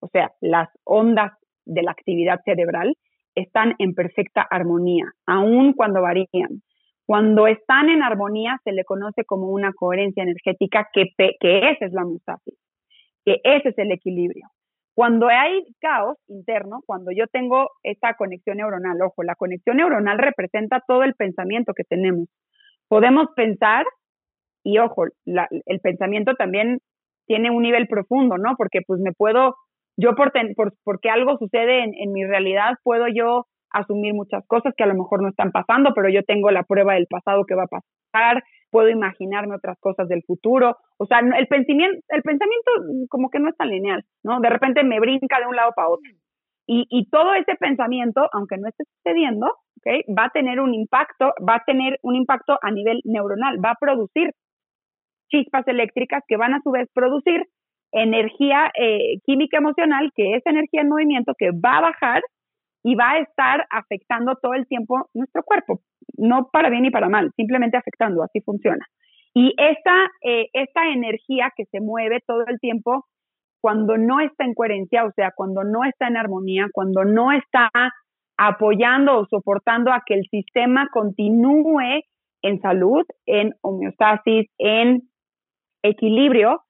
o sea, las ondas de la actividad cerebral, están en perfecta armonía, aun cuando varían. Cuando están en armonía se le conoce como una coherencia energética que, que esa es la homeostasis, que ese es el equilibrio. Cuando hay caos interno, cuando yo tengo esta conexión neuronal, ojo, la conexión neuronal representa todo el pensamiento que tenemos. Podemos pensar, y ojo, el pensamiento también tiene un nivel profundo, ¿no? Porque pues me puedo, yo por, porque algo sucede en, en mi realidad, puedo yo asumir muchas cosas que a lo mejor no están pasando, pero yo tengo la prueba del pasado que va a pasar, puedo imaginarme otras cosas del futuro. O sea, el pensamiento, el pensamiento como que no es tan lineal, ¿no? De repente me brinca de un lado para otro. Y, y todo ese pensamiento, aunque no esté sucediendo, ¿okay? va a tener un impacto, va a tener un impacto a nivel neuronal, va a producir chispas eléctricas que van a su vez producir energía eh, química emocional, que es energía en movimiento, que va a bajar y va a estar afectando todo el tiempo nuestro cuerpo, no para bien ni para mal, simplemente afectando, así funciona. Y esta, eh, esta energía que se mueve todo el tiempo, cuando no está en coherencia, o sea, cuando no está en armonía, cuando no está apoyando o soportando a que el sistema continúe en salud, en homeostasis, en equilibrio,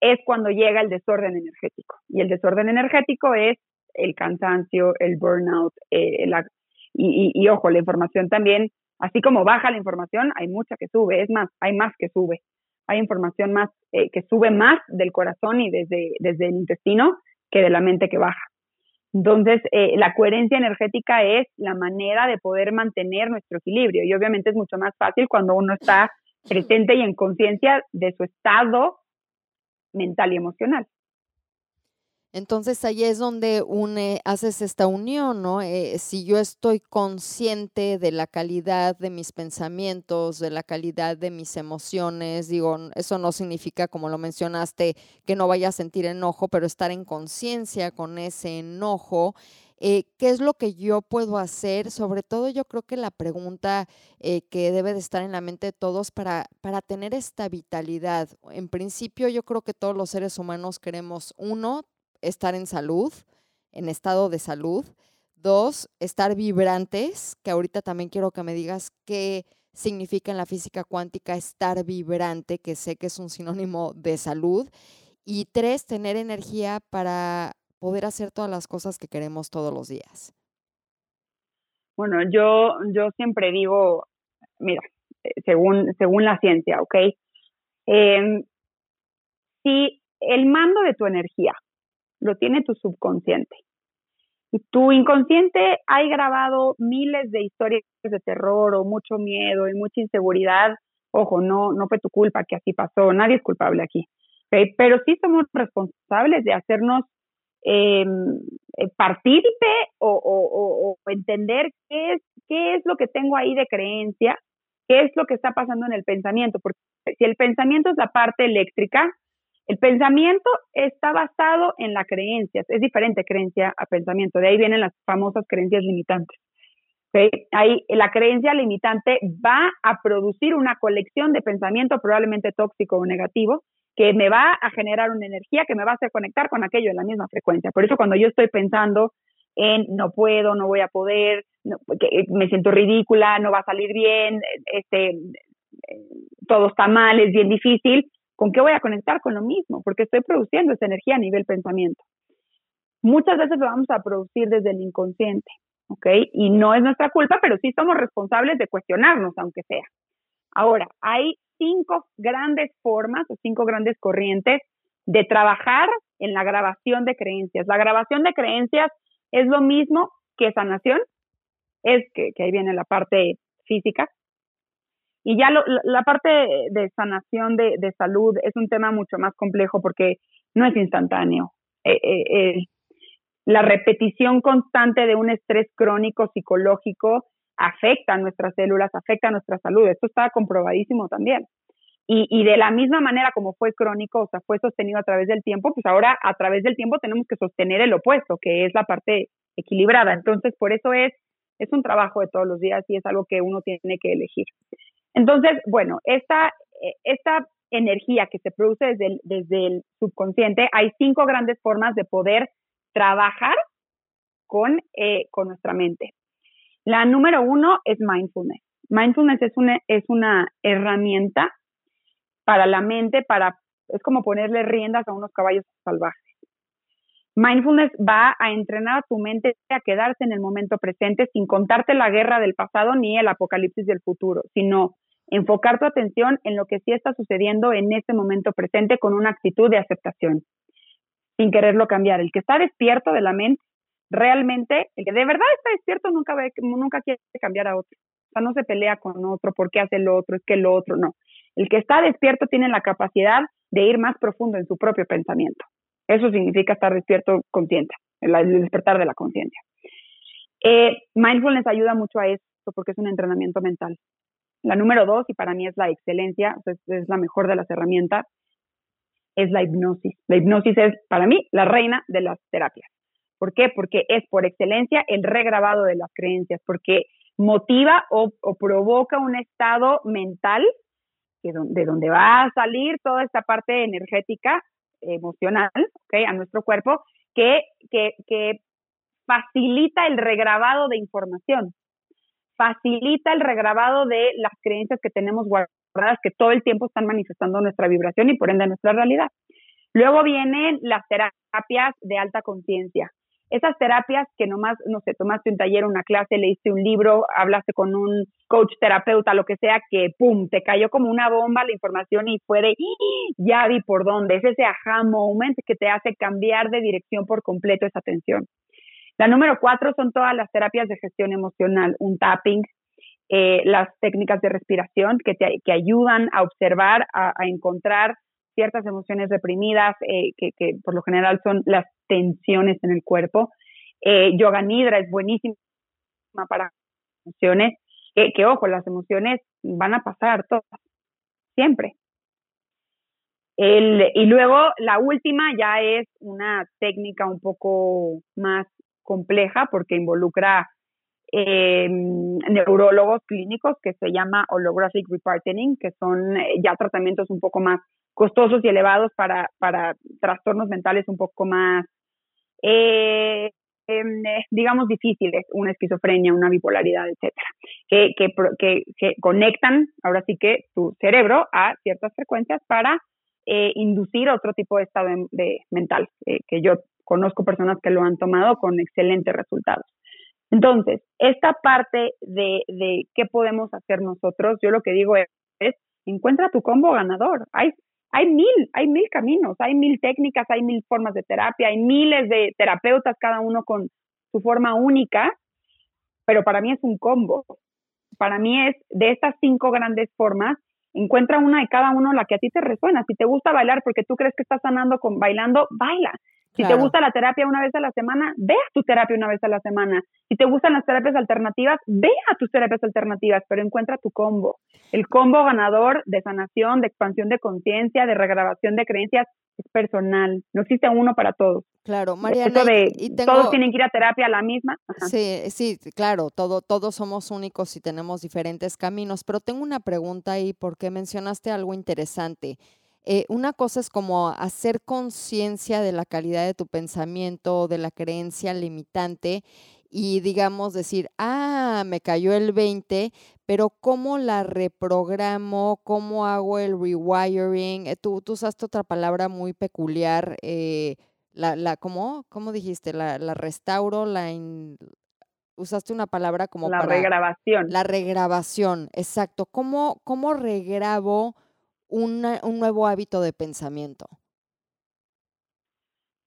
es cuando llega el desorden energético. Y el desorden energético es el cansancio, el burnout, eh, y, ojo, la información también, así como baja la información, hay mucha que sube, es más, hay más que sube. Hay información más eh, que sube más del corazón y desde, desde el intestino que de la mente que baja. Entonces, eh, la coherencia energética es la manera de poder mantener nuestro equilibrio y obviamente es mucho más fácil cuando uno está presente y en conciencia de su estado mental y emocional. Entonces ahí es donde une, haces esta unión, ¿no? Eh, si yo estoy consciente de la calidad de mis pensamientos, de la calidad de mis emociones, digo, eso no significa, como lo mencionaste, que no vaya a sentir enojo, pero estar en conciencia con ese enojo. Eh, ¿Qué es lo que yo puedo hacer? Sobre todo yo creo que la pregunta eh, que debe de estar en la mente de todos para, para tener esta vitalidad. En principio yo creo que todos los seres humanos queremos, uno, estar en salud, en estado de salud. Dos, estar vibrantes, que ahorita también quiero que me digas qué significa en la física cuántica estar vibrante, que sé que es un sinónimo de salud. Y tres, tener energía para poder hacer todas las cosas que queremos todos los días. Bueno, yo, yo siempre digo, mira, eh, según, según la ciencia, ¿ok? Em, si el mando de tu energía lo tiene tu subconsciente. Y tu inconsciente ha grabado miles de historias de terror o mucho miedo y mucha inseguridad. Ojo, no, no fue tu culpa que así pasó, nadie es culpable aquí. Pero sí somos responsables de hacernos eh, o, o, o, entender qué es, qué es lo que tengo ahí de creencia, qué es lo que está pasando en el pensamiento. Porque si el pensamiento es la parte eléctrica, el pensamiento está basado en la creencia, es diferente creencia a pensamiento, de ahí vienen las famosas creencias limitantes. Ahí la creencia limitante va a producir una colección de pensamiento probablemente tóxico o negativo que me va a generar una energía que me va a hacer conectar con aquello en la misma frecuencia. Por eso cuando yo estoy pensando en no puedo, no voy a poder, me siento ridícula, no va a salir bien, este, eh, todo está mal, es bien difícil, ¿Con qué voy a conectar? Con lo mismo, porque estoy produciendo esa energía a nivel pensamiento. Muchas veces lo vamos a producir desde el inconsciente, ¿ok? Y no es nuestra culpa, pero sí somos responsables de cuestionarnos, aunque sea. Ahora, hay cinco grandes formas o cinco grandes corrientes de trabajar en la grabación de creencias. La grabación de creencias es lo mismo que sanación, es que, que ahí viene la parte física, y ya la parte de sanación de, salud es un tema mucho más complejo porque no es instantáneo. Eh, eh, eh, la repetición constante de un estrés crónico psicológico afecta a nuestras células, afecta a nuestra salud. Esto está comprobadísimo también. Y, de la misma manera como fue crónico, o sea, fue sostenido a través del tiempo, pues ahora a través del tiempo tenemos que sostener el opuesto, que es la parte equilibrada. Entonces, por eso es, es un trabajo de todos los días y es algo que uno tiene que elegir. Entonces, bueno, esta, eh, energía que se produce desde el, desde el subconsciente, hay cinco grandes formas de poder trabajar con, eh, con nuestra mente. La número uno es mindfulness. Mindfulness es una, es una herramienta para la mente, para, es como ponerle riendas a unos caballos salvajes. Mindfulness va a entrenar a tu mente a quedarse en el momento presente sin contarte la guerra del pasado ni el apocalipsis del futuro, sino enfocar tu atención en lo que sí está sucediendo en este momento presente con una actitud de aceptación, sin quererlo cambiar. El que está despierto de la mente, realmente, el que de verdad está despierto nunca, nunca quiere cambiar a otro. O sea, no se pelea con otro, porque hace lo otro, es que lo otro, no. El que está despierto tiene la capacidad de ir más profundo en su propio pensamiento. Eso significa estar despierto consciente, el, despertar de la conciencia. Eh, mindfulness ayuda mucho a esto porque es un entrenamiento mental. La número dos, y para mí es la excelencia, es, es la mejor de las herramientas, es la hipnosis. La hipnosis es, para mí, la reina de las terapias. ¿Por qué? Porque es por excelencia el regrabado de las creencias, porque motiva o, provoca un estado mental que de donde va a salir toda esta parte energética emocional ¿okay? a nuestro cuerpo que, que, que facilita el regrabado de información, facilita el regrabado de las creencias que tenemos guardadas que todo el tiempo están manifestando nuestra vibración y por ende nuestra realidad. Luego vienen las terapias de alta conciencia, esas terapias que nomás, no sé, tomaste un taller, una clase, leíste un libro, hablaste con un coach terapeuta, lo que sea, que pum, te cayó como una bomba la información y fue de, ¡Ah! ya vi por dónde. Es ese aha moment que te hace cambiar de dirección por completo esa atención. La número cuatro son todas las terapias de gestión emocional, un tapping, eh, las técnicas de respiración que te que ayudan a observar, a, encontrar ciertas emociones reprimidas, eh, que, por lo general son las tensiones en el cuerpo. Eh, yoga Nidra es buenísima para emociones, que, ojo, las emociones van a pasar todas, siempre. El, y luego la última ya es una técnica un poco más compleja porque involucra eh, neurólogos clínicos que se llama holographic reparting, que son eh, ya tratamientos un poco más costosos y elevados para, para trastornos mentales un poco más eh, em, eh, digamos, difíciles, una esquizofrenia, una bipolaridad, etcétera, que, que, que, conectan ahora sí que tu cerebro a ciertas frecuencias para eh, inducir otro tipo de estado de, mental, eh, que yo conozco personas que lo han tomado con excelentes resultados. Entonces, esta parte de, de qué podemos hacer nosotros, yo lo que digo es, encuentra tu combo ganador. Hay hay mil, hay mil caminos, hay mil técnicas, hay mil formas de terapia, hay miles de terapeutas, cada uno con su forma única, pero para mí es un combo. Para mí es de estas cinco grandes formas, encuentra una de cada uno la que a ti te resuena. Si te gusta bailar porque tú crees que estás sanando con bailando, baila. Si te gusta la terapia una vez a la semana, ve a tu terapia una vez a la semana. Si te gustan las terapias alternativas, ve a tus terapias alternativas, pero encuentra tu combo. El combo ganador de sanación, de expansión de conciencia, de regrabación de creencias es personal. No existe uno para todos. Claro, Mariana. y, Todos tienen que ir a terapia a la misma. Sí, sí, claro, todo, todos somos únicos y tenemos diferentes caminos, pero tengo una pregunta ahí porque mencionaste algo interesante. Eh, una cosa es como hacer conciencia de la calidad de tu pensamiento, de la creencia limitante y digamos decir, ah, me cayó el 20, pero ¿cómo la reprogramo? ¿Cómo hago el rewiring? Eh, tú, tú usaste otra palabra muy peculiar, eh, la, la, ¿cómo, ¿cómo dijiste? La, la restauro, la... usaste una palabra como la regrabación. La regrabación, exacto. ¿Cómo, cómo regrabo un nuevo hábito de pensamiento.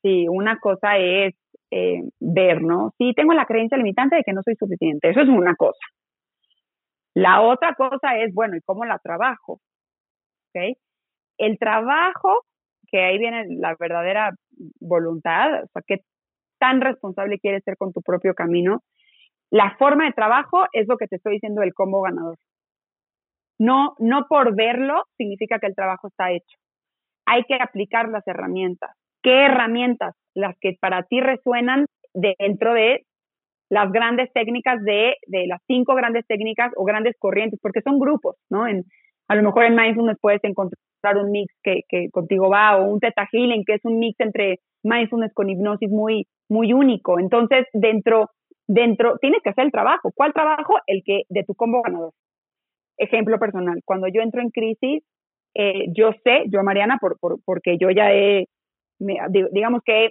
Sí, una cosa es eh, ver, ¿no? Sí, tengo la creencia limitante de que no soy suficiente, eso es una cosa. La otra cosa es, bueno, ¿y cómo la trabajo? ¿Okay? El trabajo, que ahí viene la verdadera voluntad, o sea, qué tan responsable quieres ser con tu propio camino. La forma de trabajo es lo que te estoy diciendo del combo ganador. No, no por verlo significa que el trabajo está hecho. Hay que aplicar las herramientas. ¿Qué herramientas? Las que para ti resuenan dentro de las grandes técnicas de, de las cinco grandes técnicas o grandes corrientes, porque son grupos, ¿no? En, a lo mejor en Mindfulness puedes encontrar un mix que, que contigo va o un Theta Healing, que es un mix entre Mindfulness con hipnosis muy, muy único. Entonces, dentro, dentro, tienes que hacer el trabajo. ¿Cuál trabajo? El que de tu combo ganador. Ejemplo personal, cuando yo entro en crisis, eh, yo sé, yo Mariana, por, por, porque yo ya he, digamos que he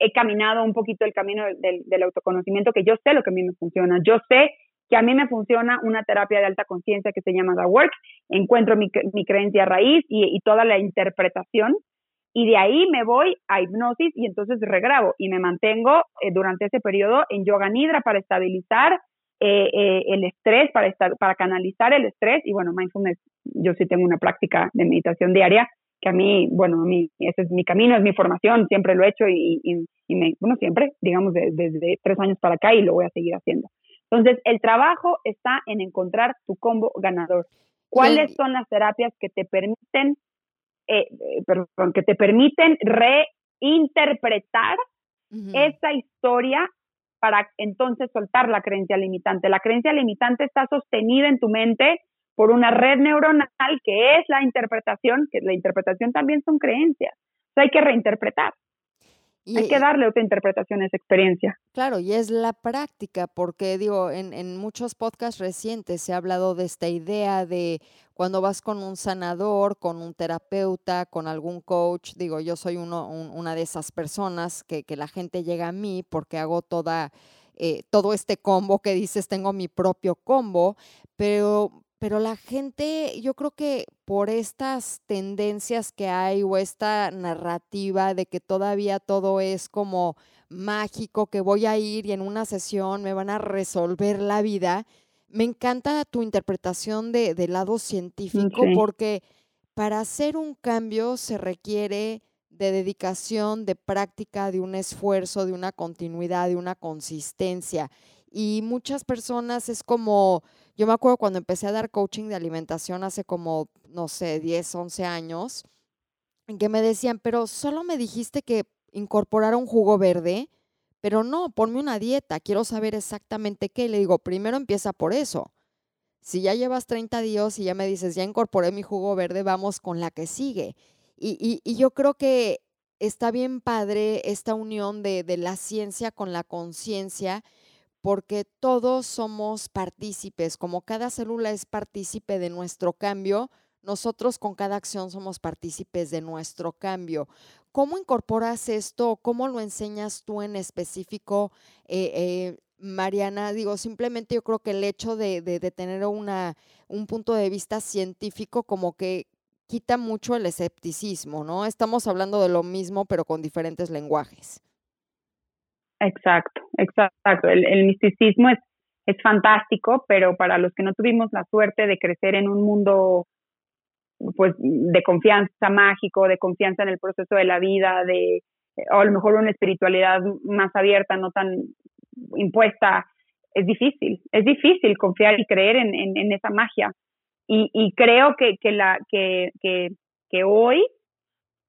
he caminado un poquito el camino del, del, autoconocimiento, que yo sé lo que a mí me funciona. Yo sé que a mí me funciona una terapia de alta conciencia que se llama The Work, encuentro mi, mi creencia raíz y, y, toda la interpretación, y de ahí me voy a hipnosis y entonces regrabo y me mantengo eh, durante ese periodo en yoga nidra para estabilizar eh, eh, el estrés, para, estar, para canalizar el estrés, y bueno, mindfulness, yo sí tengo una práctica de meditación diaria que a mí, bueno, a mí, ese es mi camino, es mi formación, siempre lo he hecho y, y, y me, bueno, siempre, digamos, desde tres años para acá y lo voy a seguir haciendo. Entonces, el trabajo está en encontrar tu combo ganador. ¿Cuáles son las terapias que te permiten, eh, eh, perdón, que te permiten reinterpretar esa historia para entonces soltar la creencia limitante? La creencia limitante está sostenida en tu mente por una red neuronal que es la interpretación, que la interpretación también son creencias. O hay que reinterpretar. Y, Hay que darle otra interpretación a esa experiencia. Claro, y es la práctica, porque digo, en, en, muchos podcasts recientes se ha hablado de esta idea de cuando vas con un sanador, con un terapeuta, con algún coach, digo, yo soy uno, un, una de esas personas que, que, la gente llega a mí porque hago toda, eh, todo este combo que dices, tengo mi propio combo, pero pero la gente, yo creo que por estas tendencias que hay o esta narrativa de que todavía todo es como mágico, que voy a ir y en una sesión me van a resolver la vida, me encanta tu interpretación de, del lado científico okay. porque para hacer un cambio se requiere de dedicación, de práctica, de un esfuerzo, de una continuidad, de una consistencia. Y muchas personas es como, yo me acuerdo cuando empecé a dar coaching de alimentación hace como, no sé, 10, 11 años, en que me decían, pero solo me dijiste que incorporara un jugo verde, pero no, ponme una dieta, quiero saber exactamente qué. Le digo, primero empieza por eso. Si ya llevas 30 días y ya me dices, ya incorporé mi jugo verde, vamos con la que sigue. Y, y, y yo creo que está bien padre esta unión de, de la ciencia con la conciencia porque todos somos partícipes, como cada célula es partícipe de nuestro cambio, nosotros con cada acción somos partícipes de nuestro cambio. ¿Cómo incorporas esto? ¿Cómo lo enseñas tú en específico, eh, eh, Mariana? Digo, simplemente yo creo que el hecho de, tener un punto de vista científico como que quita mucho el escepticismo, ¿no? Estamos hablando de lo mismo, pero con diferentes lenguajes. Exacto, exacto. El, misticismo es, es fantástico, pero para los que no tuvimos la suerte de crecer en un mundo pues de confianza mágico, de confianza en el proceso de la vida, de o a lo mejor una espiritualidad más abierta, no tan impuesta, es difícil, es difícil confiar y creer en, en, esa magia. Y, y creo que, que, la, que, que hoy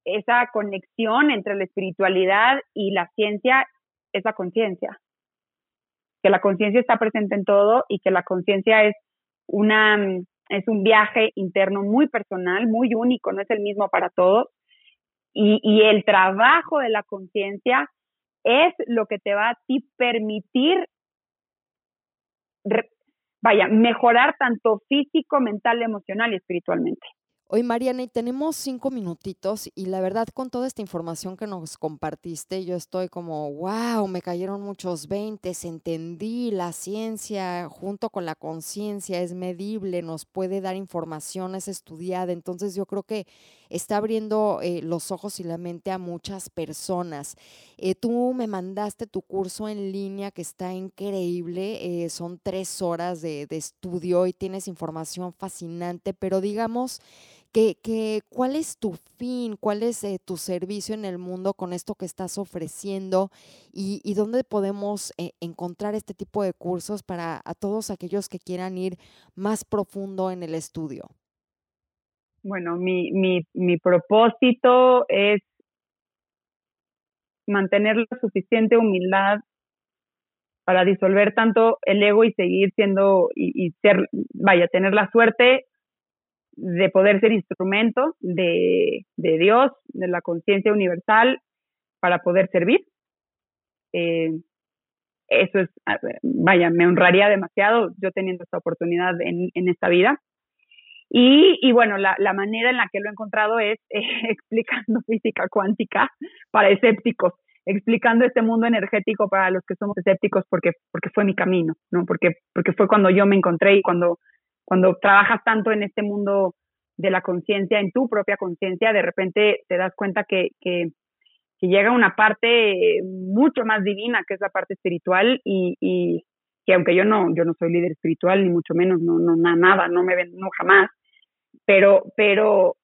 esa conexión entre la espiritualidad y la ciencia es la conciencia. Que la conciencia está presente en todo y que la conciencia es una es un viaje interno muy personal, muy único, no es el mismo para todos. Y, y el trabajo de la conciencia es lo que te va a ti permitir, vaya, mejorar tanto físico, mental, emocional y espiritualmente. Hoy, Mariana, y tenemos cinco minutitos y la verdad con toda esta información que nos compartiste, yo estoy como, wow, me cayeron muchos veintes, entendí la ciencia junto con la conciencia, es medible, nos puede dar información, es estudiada, entonces yo creo que está abriendo eh, los ojos y la mente a muchas personas. Eh, tú me mandaste tu curso en línea que está increíble, eh, son tres horas de, de estudio y tienes información fascinante, pero digamos, que, que, ¿Cuál es tu fin? ¿Cuál es eh, tu servicio en el mundo con esto que estás ofreciendo? ¿Y, dónde podemos eh, encontrar este tipo de cursos para a todos aquellos que quieran ir más profundo en el estudio? Bueno, mi, mi, mi propósito es mantener la suficiente humildad para disolver tanto el ego y seguir siendo y, y ser, vaya, tener la suerte de poder ser instrumento de, de Dios, de la conciencia universal, para poder servir. Eh, eso es, vaya, me honraría demasiado yo teniendo esta oportunidad en, en esta vida. Y, y bueno, la, la, manera en la que lo he encontrado es <laughs> explicando física cuántica para escépticos. explicando este mundo energético para los que somos escépticos porque, porque fue mi camino, ¿no? Porque, porque fue cuando yo me encontré y cuando, cuando trabajas tanto en este mundo de la conciencia, en tu propia conciencia, de repente te das cuenta que, que, que, llega una parte mucho más divina, que es la parte espiritual, y, y que aunque yo no, yo no soy líder espiritual, ni mucho menos, no, no, nada, no me ven, no jamás, pero, pero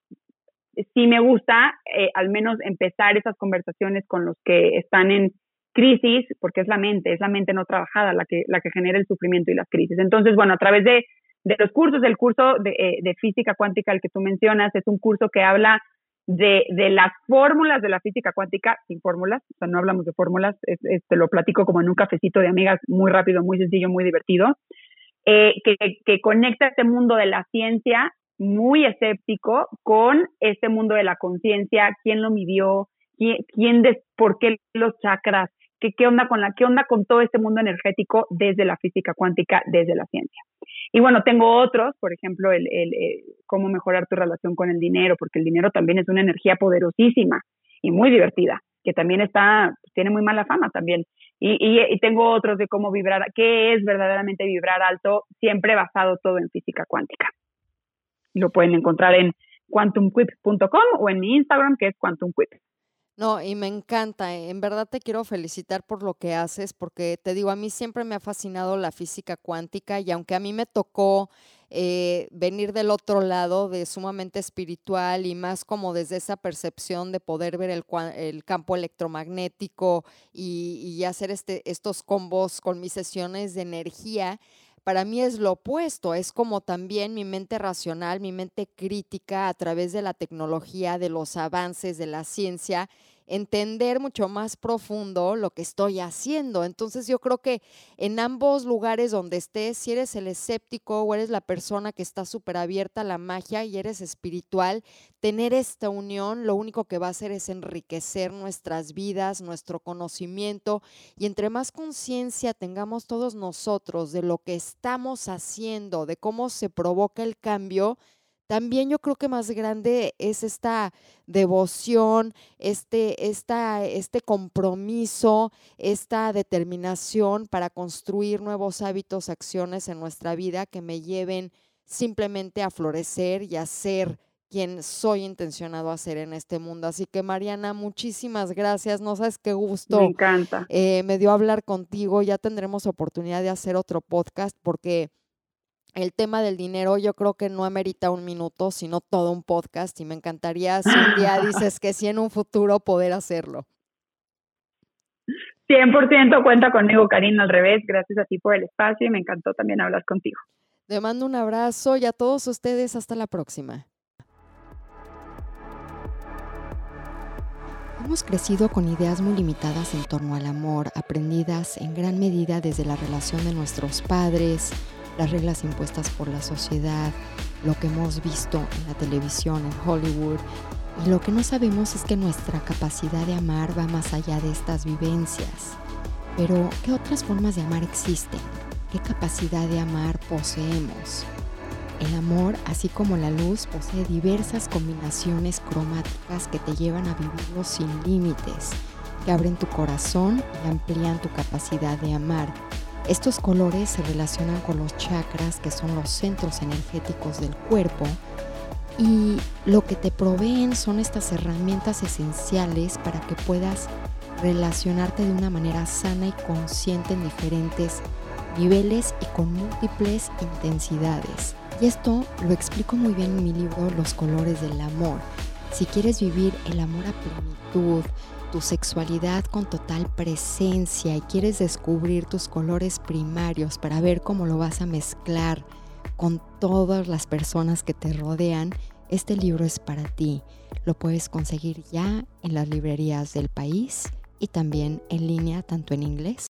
sí me gusta eh, al menos empezar esas conversaciones con los que están en crisis, porque es la mente, es la mente no trabajada la que, la que genera el sufrimiento y las crisis. Entonces, bueno, a través de, de los cursos, el curso de, eh, de, física cuántica, el que tú mencionas, es un curso que habla de, de las fórmulas de la física cuántica, sin fórmulas, o sea, no hablamos de fórmulas, te lo platico como en un cafecito de amigas, muy rápido, muy sencillo, muy divertido, eh, que, que conecta este mundo de la ciencia muy escéptico con este mundo de la conciencia, quién lo midió, quién, quién por qué los chakras, qué, qué onda con la, qué onda con todo este mundo energético desde la física cuántica, desde la ciencia. Y bueno, tengo otros, por ejemplo, el, el, cómo mejorar tu relación con el dinero, porque el dinero también es una energía poderosísima y muy divertida, que también está, tiene muy mala fama también. Y, y, y, tengo otros de cómo vibrar, qué es verdaderamente vibrar alto, siempre basado todo en física cuántica. Lo pueden encontrar en quantumquip.com o en mi Instagram, que es quantumquip. No, y me encanta. Eh, en verdad te quiero felicitar por lo que haces, porque te digo, a mí siempre me ha fascinado la física cuántica y aunque a mí me tocó eh, venir del otro lado de sumamente espiritual y más como desde esa percepción de poder ver el, el campo electromagnético y, y hacer este, estos combos con mis sesiones de energía, para mí es lo opuesto, es como también mi mente racional, mi mente crítica a través de la tecnología, de los avances, de la ciencia, entender mucho más profundo lo que estoy haciendo. Entonces yo creo que en ambos lugares donde estés, si eres el escéptico o eres la persona que está súper abierta a la magia y eres espiritual, tener esta unión lo único que va a hacer es enriquecer nuestras vidas, nuestro conocimiento y entre más conciencia tengamos todos nosotros de lo que estamos haciendo, de cómo se provoca el cambio, también yo creo que más grande es esta devoción, este, esta, este compromiso, esta determinación para construir nuevos hábitos, acciones en nuestra vida que me lleven simplemente a florecer y a ser quien soy intencionado a ser en este mundo. Así que Mariana, muchísimas gracias. No sabes qué gusto. Me encanta. Eh, me dio hablar contigo. Ya tendremos oportunidad de hacer otro podcast porque el tema del dinero yo creo que no amerita un minuto, sino todo un podcast y me encantaría si un día dices que sí en un futuro poder hacerlo. 100% cuenta conmigo, Karina, al revés. Gracias a ti por el espacio y me encantó también hablar contigo. Te mando un abrazo y a todos ustedes hasta la próxima. Hemos crecido con ideas muy limitadas en torno al amor, aprendidas en gran medida desde la relación de nuestros padres, las reglas impuestas por la sociedad, lo que hemos visto en la televisión, en Hollywood. Y lo que no sabemos es que nuestra capacidad de amar va más allá de estas vivencias. Pero, ¿qué otras formas de amar existen? ¿Qué capacidad de amar poseemos? El amor, así como la luz, posee diversas combinaciones cromáticas que te llevan a vivirlo sin límites, que abren tu corazón y amplían tu capacidad de amar estos colores se relacionan con los chakras, que son los centros energéticos del cuerpo, y lo que te proveen son estas herramientas esenciales para que puedas relacionarte de una manera sana y consciente en diferentes niveles y con múltiples intensidades. Y esto lo explico muy bien en mi libro Los colores del amor. Si quieres vivir el amor a plenitud, tu sexualidad con total presencia y quieres descubrir tus colores primarios para ver cómo lo vas a mezclar con todas las personas que te rodean, este libro es para ti. Lo puedes conseguir ya en las librerías del país y también en línea tanto en inglés